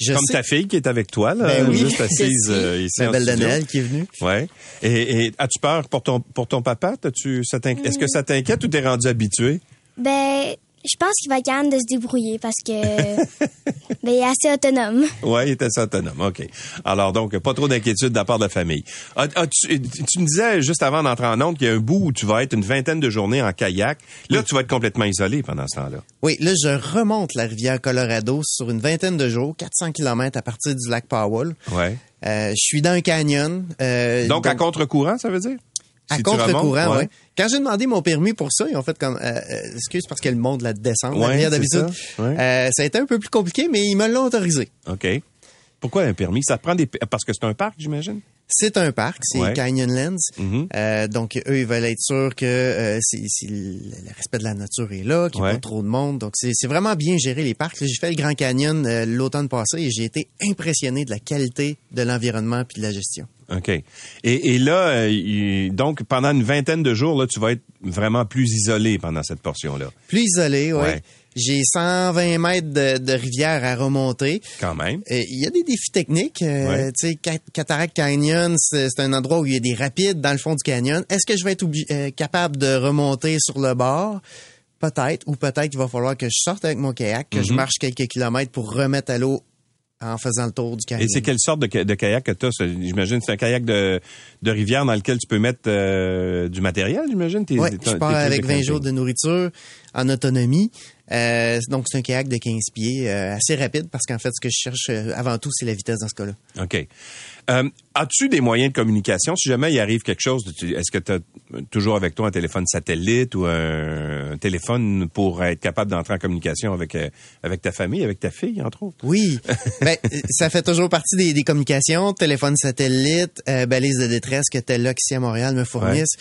S7: Je
S3: Mhm. Comme
S7: sais-
S3: ta fille qui est avec toi, là,
S7: Ben oui.
S3: juste assise euh, ici
S7: ma belle. Danielle qui est venue.
S3: Ouais. Et, et as-tu peur pour ton pour ton papa? T'as-tu ça t'inqui- Est-ce que ça t'inquiète ou t'es rendu habitué?
S9: Ben, je pense qu'il va être capable de se débrouiller parce que ben, il est assez autonome.
S3: Ouais, il était assez autonome. OK. Alors donc, pas trop d'inquiétude de la part de la famille. Ah, ah, tu, tu me disais juste avant d'entrer en onde qu'il y a un bout où tu vas être une vingtaine de journées en kayak. Là, tu vas être complètement isolé pendant ce temps-là.
S7: Oui, là, je remonte la rivière Colorado sur une vingtaine de jours, 400 km à partir du lac Powell.
S3: Ouais.
S7: Euh, je suis dans un canyon. euh,
S3: Donc, à contre-courant, ça veut dire?
S7: À
S3: Si
S7: contre-courant, oui. Quand j'ai demandé mon permis pour ça, ils ont fait comme, euh, euh, excuse parce qu'elle monte la descente, la
S3: Ouais, c'est
S7: d'habitude.
S3: ça, ouais.
S7: Euh, ça a été un peu plus compliqué, mais ils me l'ont autorisé.
S3: OK. Pourquoi un permis? Ça prend des... Parce que c'est un parc, j'imagine?
S7: C'est un parc, c'est
S3: Ouais.
S7: Canyonlands.
S3: Mhm.
S7: Euh, donc, eux, ils veulent être sûrs que euh, le le respect de la nature est là, qu'il n'y a
S3: Ouais.
S7: pas trop de monde. Donc, c'est, c'est vraiment bien géré, les parcs. J'ai fait le Grand Canyon euh, l'automne passé et j'ai été impressionné de la qualité de l'environnement puis de la gestion.
S3: OK. Et, et là, euh, donc, pendant une vingtaine de jours, là, tu vas être vraiment plus isolé pendant cette portion-là.
S7: Plus isolé, oui.
S3: Ouais.
S7: J'ai 120 mètres de, de rivière à remonter.
S3: Quand même.
S7: Euh, Il y a des défis techniques. Euh,
S3: Ouais.
S7: Tu sais, Cat- Cataract Canyon, c'est un endroit où il y a des rapides dans le fond du canyon. Est-ce que je vais être euh, capable de remonter sur le bord? Peut-être. Ou peut-être qu'il va falloir que je sorte avec mon kayak, que je
S3: Mhm.
S7: marche quelques kilomètres pour remettre à l'eau en faisant le tour du canyon.
S3: Et c'est quelle sorte de, kayak que tu as? J'imagine c'est un kayak de, de rivière dans lequel tu peux mettre euh, du matériel, j'imagine? Tes-
S7: Oui, je pars avec
S3: de
S7: 20
S3: camping.
S7: jours de nourriture en autonomie. Euh, donc, c'est un kayak de 15 pieds, euh, assez rapide parce qu'en fait, ce que je cherche euh, avant tout, c'est la vitesse dans ce cas-là.
S3: OK. As-tu des moyens de communication? Si jamais il arrive quelque chose, est-ce que tu as toujours avec toi un téléphone satellite ou un, un téléphone pour être capable d'entrer en communication avec, avec ta famille, avec ta fille, entre autres?
S7: Oui, ben, ça fait toujours partie des, des communications, téléphone satellite, balise de détresse que Telloc ici à Montréal me fournissent,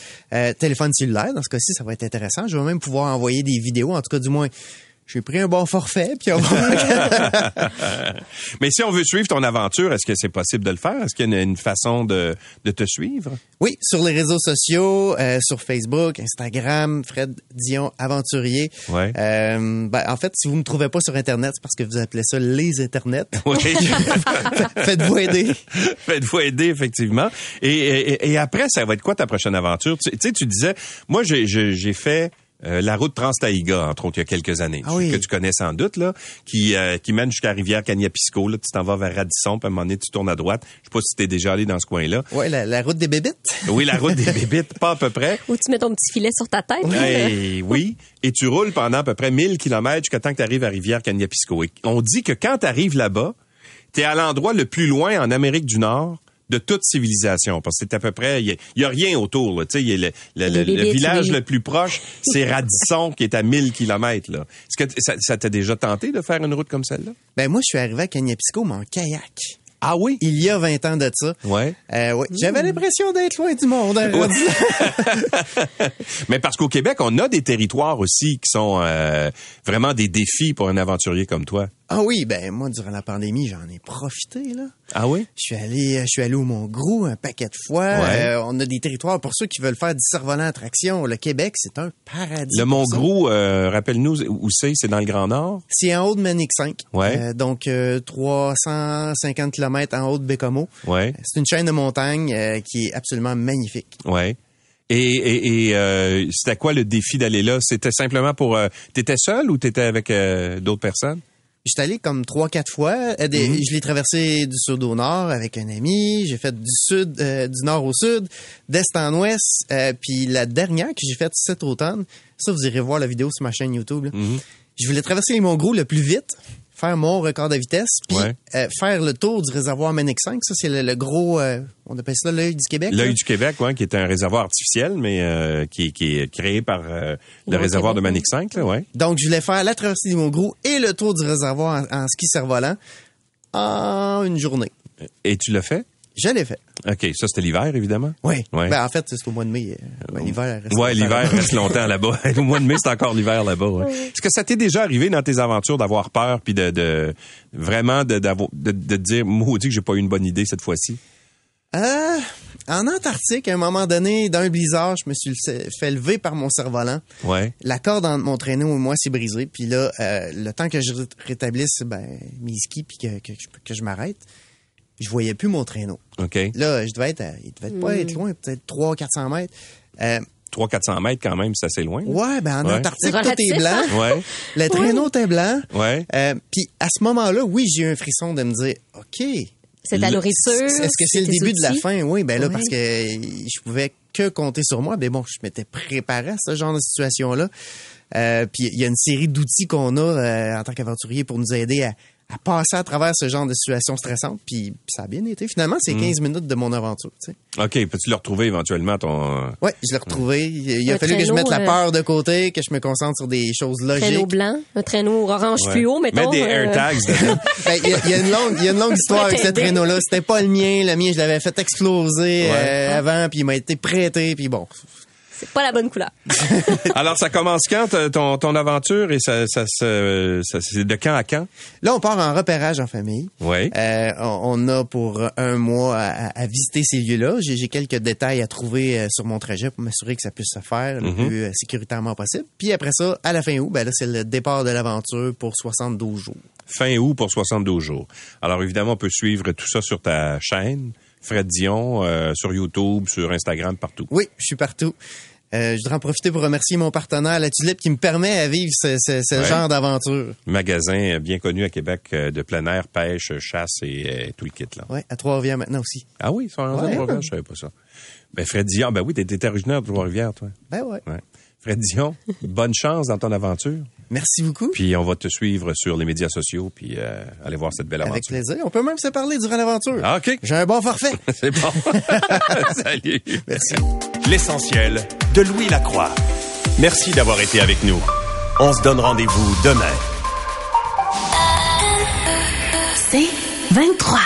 S7: téléphone cellulaire, dans ce cas-ci, ça va être intéressant. Je vais même pouvoir envoyer des vidéos, en tout cas du moins, j'ai pris un bon forfait, puis on va...
S3: Mais si on veut suivre ton aventure, est-ce que c'est possible de le faire? Est-ce qu'il y a une, une façon de, de te suivre?
S7: Oui, sur les réseaux sociaux, euh, sur Facebook, Instagram, Fred Dion Aventurier.
S3: Ouais.
S7: Euh, ben, en fait, si vous me trouvez pas sur Internet, c'est parce que vous appelez ça les Internets.
S3: Oui.
S7: Faites-vous aider.
S3: Faites-vous aider, effectivement. Et, et, et après, ça va être quoi ta prochaine aventure? Tu sais, tu disais, moi, j'ai fait euh, la route Trans-Taïga, entre autres, il y a quelques années,
S7: Ah oui.
S3: que tu connais sans doute, là, qui, euh, qui mène jusqu'à Rivière-Cagnapisco. Là, tu t'en vas vers Radisson, puis à un moment donné, tu tournes à droite. Je sais pas si tu es déjà allé dans ce coin-là.
S7: Ouais, la, la route des bébites.
S3: Oui, la route des bébites, pas à peu près.
S8: Ou tu mets ton petit filet sur ta tête.
S3: Eh oui. Et tu roules pendant à peu près 1000 kilomètres jusqu'à temps que tu arrives à Rivière-Cagnapisco. Et on dit que quand tu arrives là-bas, tu es à l'endroit le plus loin en Amérique du Nord de toute civilisation. Parce que c'est à peu près... Il y, a rien autour. Là. Tu sais, il y a le, le- le- le village
S8: oui.
S3: le plus proche, c'est Radisson, qui est à 1000 kilomètres. là. Est-ce que ça ça t'a déjà tenté de faire une route comme celle-là?
S7: Ben moi, je suis arrivé à Cagnapisco, mais en kayak.
S3: Ah oui?
S7: Il y a 20 ans de ça.
S3: Ouais.
S7: Euh, ouais. J'avais l'impression d'être loin du monde. hein, là.
S3: Mais parce qu'au Québec, on a des territoires aussi qui sont euh, vraiment des défis pour un aventurier comme toi.
S7: Ah oui, ben moi, durant la pandémie, j'en ai profité. là.
S3: Ah oui?
S7: Je suis allé, je suis allé au Mont-Grou un paquet de fois.
S3: Ouais.
S7: Euh, on a des territoires pour ceux qui veulent faire du cerf-volant à traction. Le Québec, c'est un paradis.
S3: Le
S7: pour
S3: Mont
S7: ça.
S3: Gros, euh, rappelle-nous où c'est, c'est dans le Grand Nord?
S7: C'est en haut de Manic 5.
S3: Ouais.
S7: Euh, donc, euh, 350 km en haut de Bécomo.
S3: Ouais,
S7: C'est une chaîne de montagnes euh, qui est absolument magnifique.
S3: ouais. Et, et, et euh, c'était quoi le défi d'aller là? C'était simplement pour. Euh, t'étais seul ou t'étais avec euh, d'autres personnes?
S7: J'étais allé comme trois, quatre fois. Euh, des-
S3: Mhm.
S7: Je l'ai traversé du sud au nord avec un ami. J'ai fait du sud, euh, du nord au sud, d'est en ouest. Euh, puis la dernière que j'ai faite cet automne, ça vous irez voir la vidéo sur ma chaîne YouTube. là.
S3: Mhm.
S7: Je voulais traverser les Monts Gros le plus vite. Faire mon record de vitesse, puis
S3: Ouais.
S7: euh, faire le tour du réservoir Manic 5. Ça, c'est le, le gros, euh, on appelle ça l'œil du Québec.
S3: L'œil du Québec, ouais, qui est un réservoir artificiel, mais euh, qui, est- qui est créé par euh, le réservoir de Manic 5, là, ouais.
S7: Donc, je voulais faire la traversée du Mont-Gros et le tour du réservoir en, en ski cerf-volant en une journée.
S3: Et tu l'as fait?
S7: Je l'ai fait.
S3: OK, ça c'était l'hiver, évidemment?
S7: Oui.
S3: Ouais.
S7: Ben, en fait, c'est au mois de mai. euh, ouais, l'hiver reste
S3: Ouais,
S7: longtemps
S3: l'hiver
S7: là-bas.
S3: reste longtemps là-bas. Au mois de mai, c'est encore l'hiver là-bas. ouais. Est-ce que ça t'est déjà arrivé dans tes aventures d'avoir peur puis de, de vraiment de, de, de te dire maudit que j'ai pas eu une bonne idée cette fois-ci?
S7: Euh, en Antarctique, à un moment donné, dans un blizzard, je me suis fait lever par mon cerf-volant.
S3: Ouais.
S7: La corde entre mon traîneau et moi s'est brisée. Puis là, euh, le temps que je ré- rétablisse ben, mes skis puis que, que, je- que je m'arrête, je voyais plus mon traîneau.
S3: OK.
S7: Là, je devais être, à- il devait pas être loin, peut-être 300-400 mètres. Euh,
S3: 300-400 mètres quand même, c'est assez loin.
S7: ouais, ben en
S3: Ouais.
S7: Antarctique,
S8: C'est
S7: tout est blanc.
S3: Ouais.
S7: Le traîneau était blant.
S3: Ouais.
S7: Euh, puis à ce moment-là, oui, j'ai eu un frisson de me dire, OK,
S8: C'est ta nourriture.
S7: est-ce que c'est le début de la fin? Oui, ben là,
S8: Ouais.
S7: parce que je pouvais que compter sur moi. Mais bon, je m'étais préparé à ce genre de situation-là. Euh, puis il y a une série d'outils qu'on a euh, en tant qu'aventurier pour nous aider à, à passer à travers ce genre de situation stressante. Puis, ça a bien été. Finalement,
S3: Mm.
S7: c'est 15 minutes de mon aventure. Tu sais.
S3: OK, peux-tu le retrouver éventuellement ton
S7: Ouais, je l'ai retrouvé. Il, il a
S8: Un
S7: fallu que je
S8: traîneau,
S7: mette la
S8: euh,
S7: peur de côté, que je me concentre sur des choses
S8: Traîneau
S7: logiques.
S8: blanc, un traîneau orange
S3: Ouais.
S8: fluo, mettons.
S3: Mets des
S8: euh,
S3: AirTags.
S7: Ben, Il y, a- il y a une longue, il y a une longue histoire avec ce traîneau-là. C'était pas le mien. Le mien, je l'avais fait exploser
S3: Ouais.
S7: euh, avant, puis il m'a été prêté, puis bon.
S8: C'est pas la bonne couleur.
S3: Alors, ça commence quand ton, ton aventure et ça, ça, se- ça- c'est de quand à quand?
S7: Là, on part en repérage en famille.
S3: Oui.
S7: Euh, on, on a pour un mois à, visiter ces lieux-là. J'ai j'ai quelques détails à trouver euh, sur mon trajet pour m'assurer que ça puisse se faire le
S3: Mhm.
S7: plus euh, sécuritairement possible. Puis après ça, à la fin août, ben là, c'est le départ de l'aventure pour 72 jours.
S3: Fin août pour 72 jours. Alors, évidemment, on peut suivre tout ça sur ta chaîne, Fred Dion, euh, sur YouTube, sur Instagram, partout.
S7: Oui, je suis partout. Euh, je voudrais en profiter pour remercier mon partenaire, la Tulipe, qui me permet à vivre ce, ce- ce
S3: Ouais.
S7: genre d'aventure.
S3: Magasin bien connu à Québec euh, de plein air, pêche, chasse et euh, tout le kit, là.
S7: Ouais, à Trois-Rivières maintenant aussi.
S3: Ah oui, sont en
S7: Ouais.
S3: Trois-Rivières, je savais pas ça. Ben, Fred Dion, ben oui, t'étais originaire de Trois-Rivières, toi.
S7: Ben ouais.
S3: Ouais. Fred Dion, bonne chance dans ton aventure.
S7: Merci beaucoup.
S3: Puis on va te suivre sur les médias sociaux, puis euh, aller voir cette belle aventure.
S7: Avec plaisir. On peut même se parler durant l'aventure.
S3: Ah, OK.
S7: J'ai un bon forfait.
S3: C'est bon. Salut.
S7: Merci.
S2: L'essentiel de Louis Lacroix. Merci d'avoir été avec nous. On se donne rendez-vous demain.
S10: C'est 23.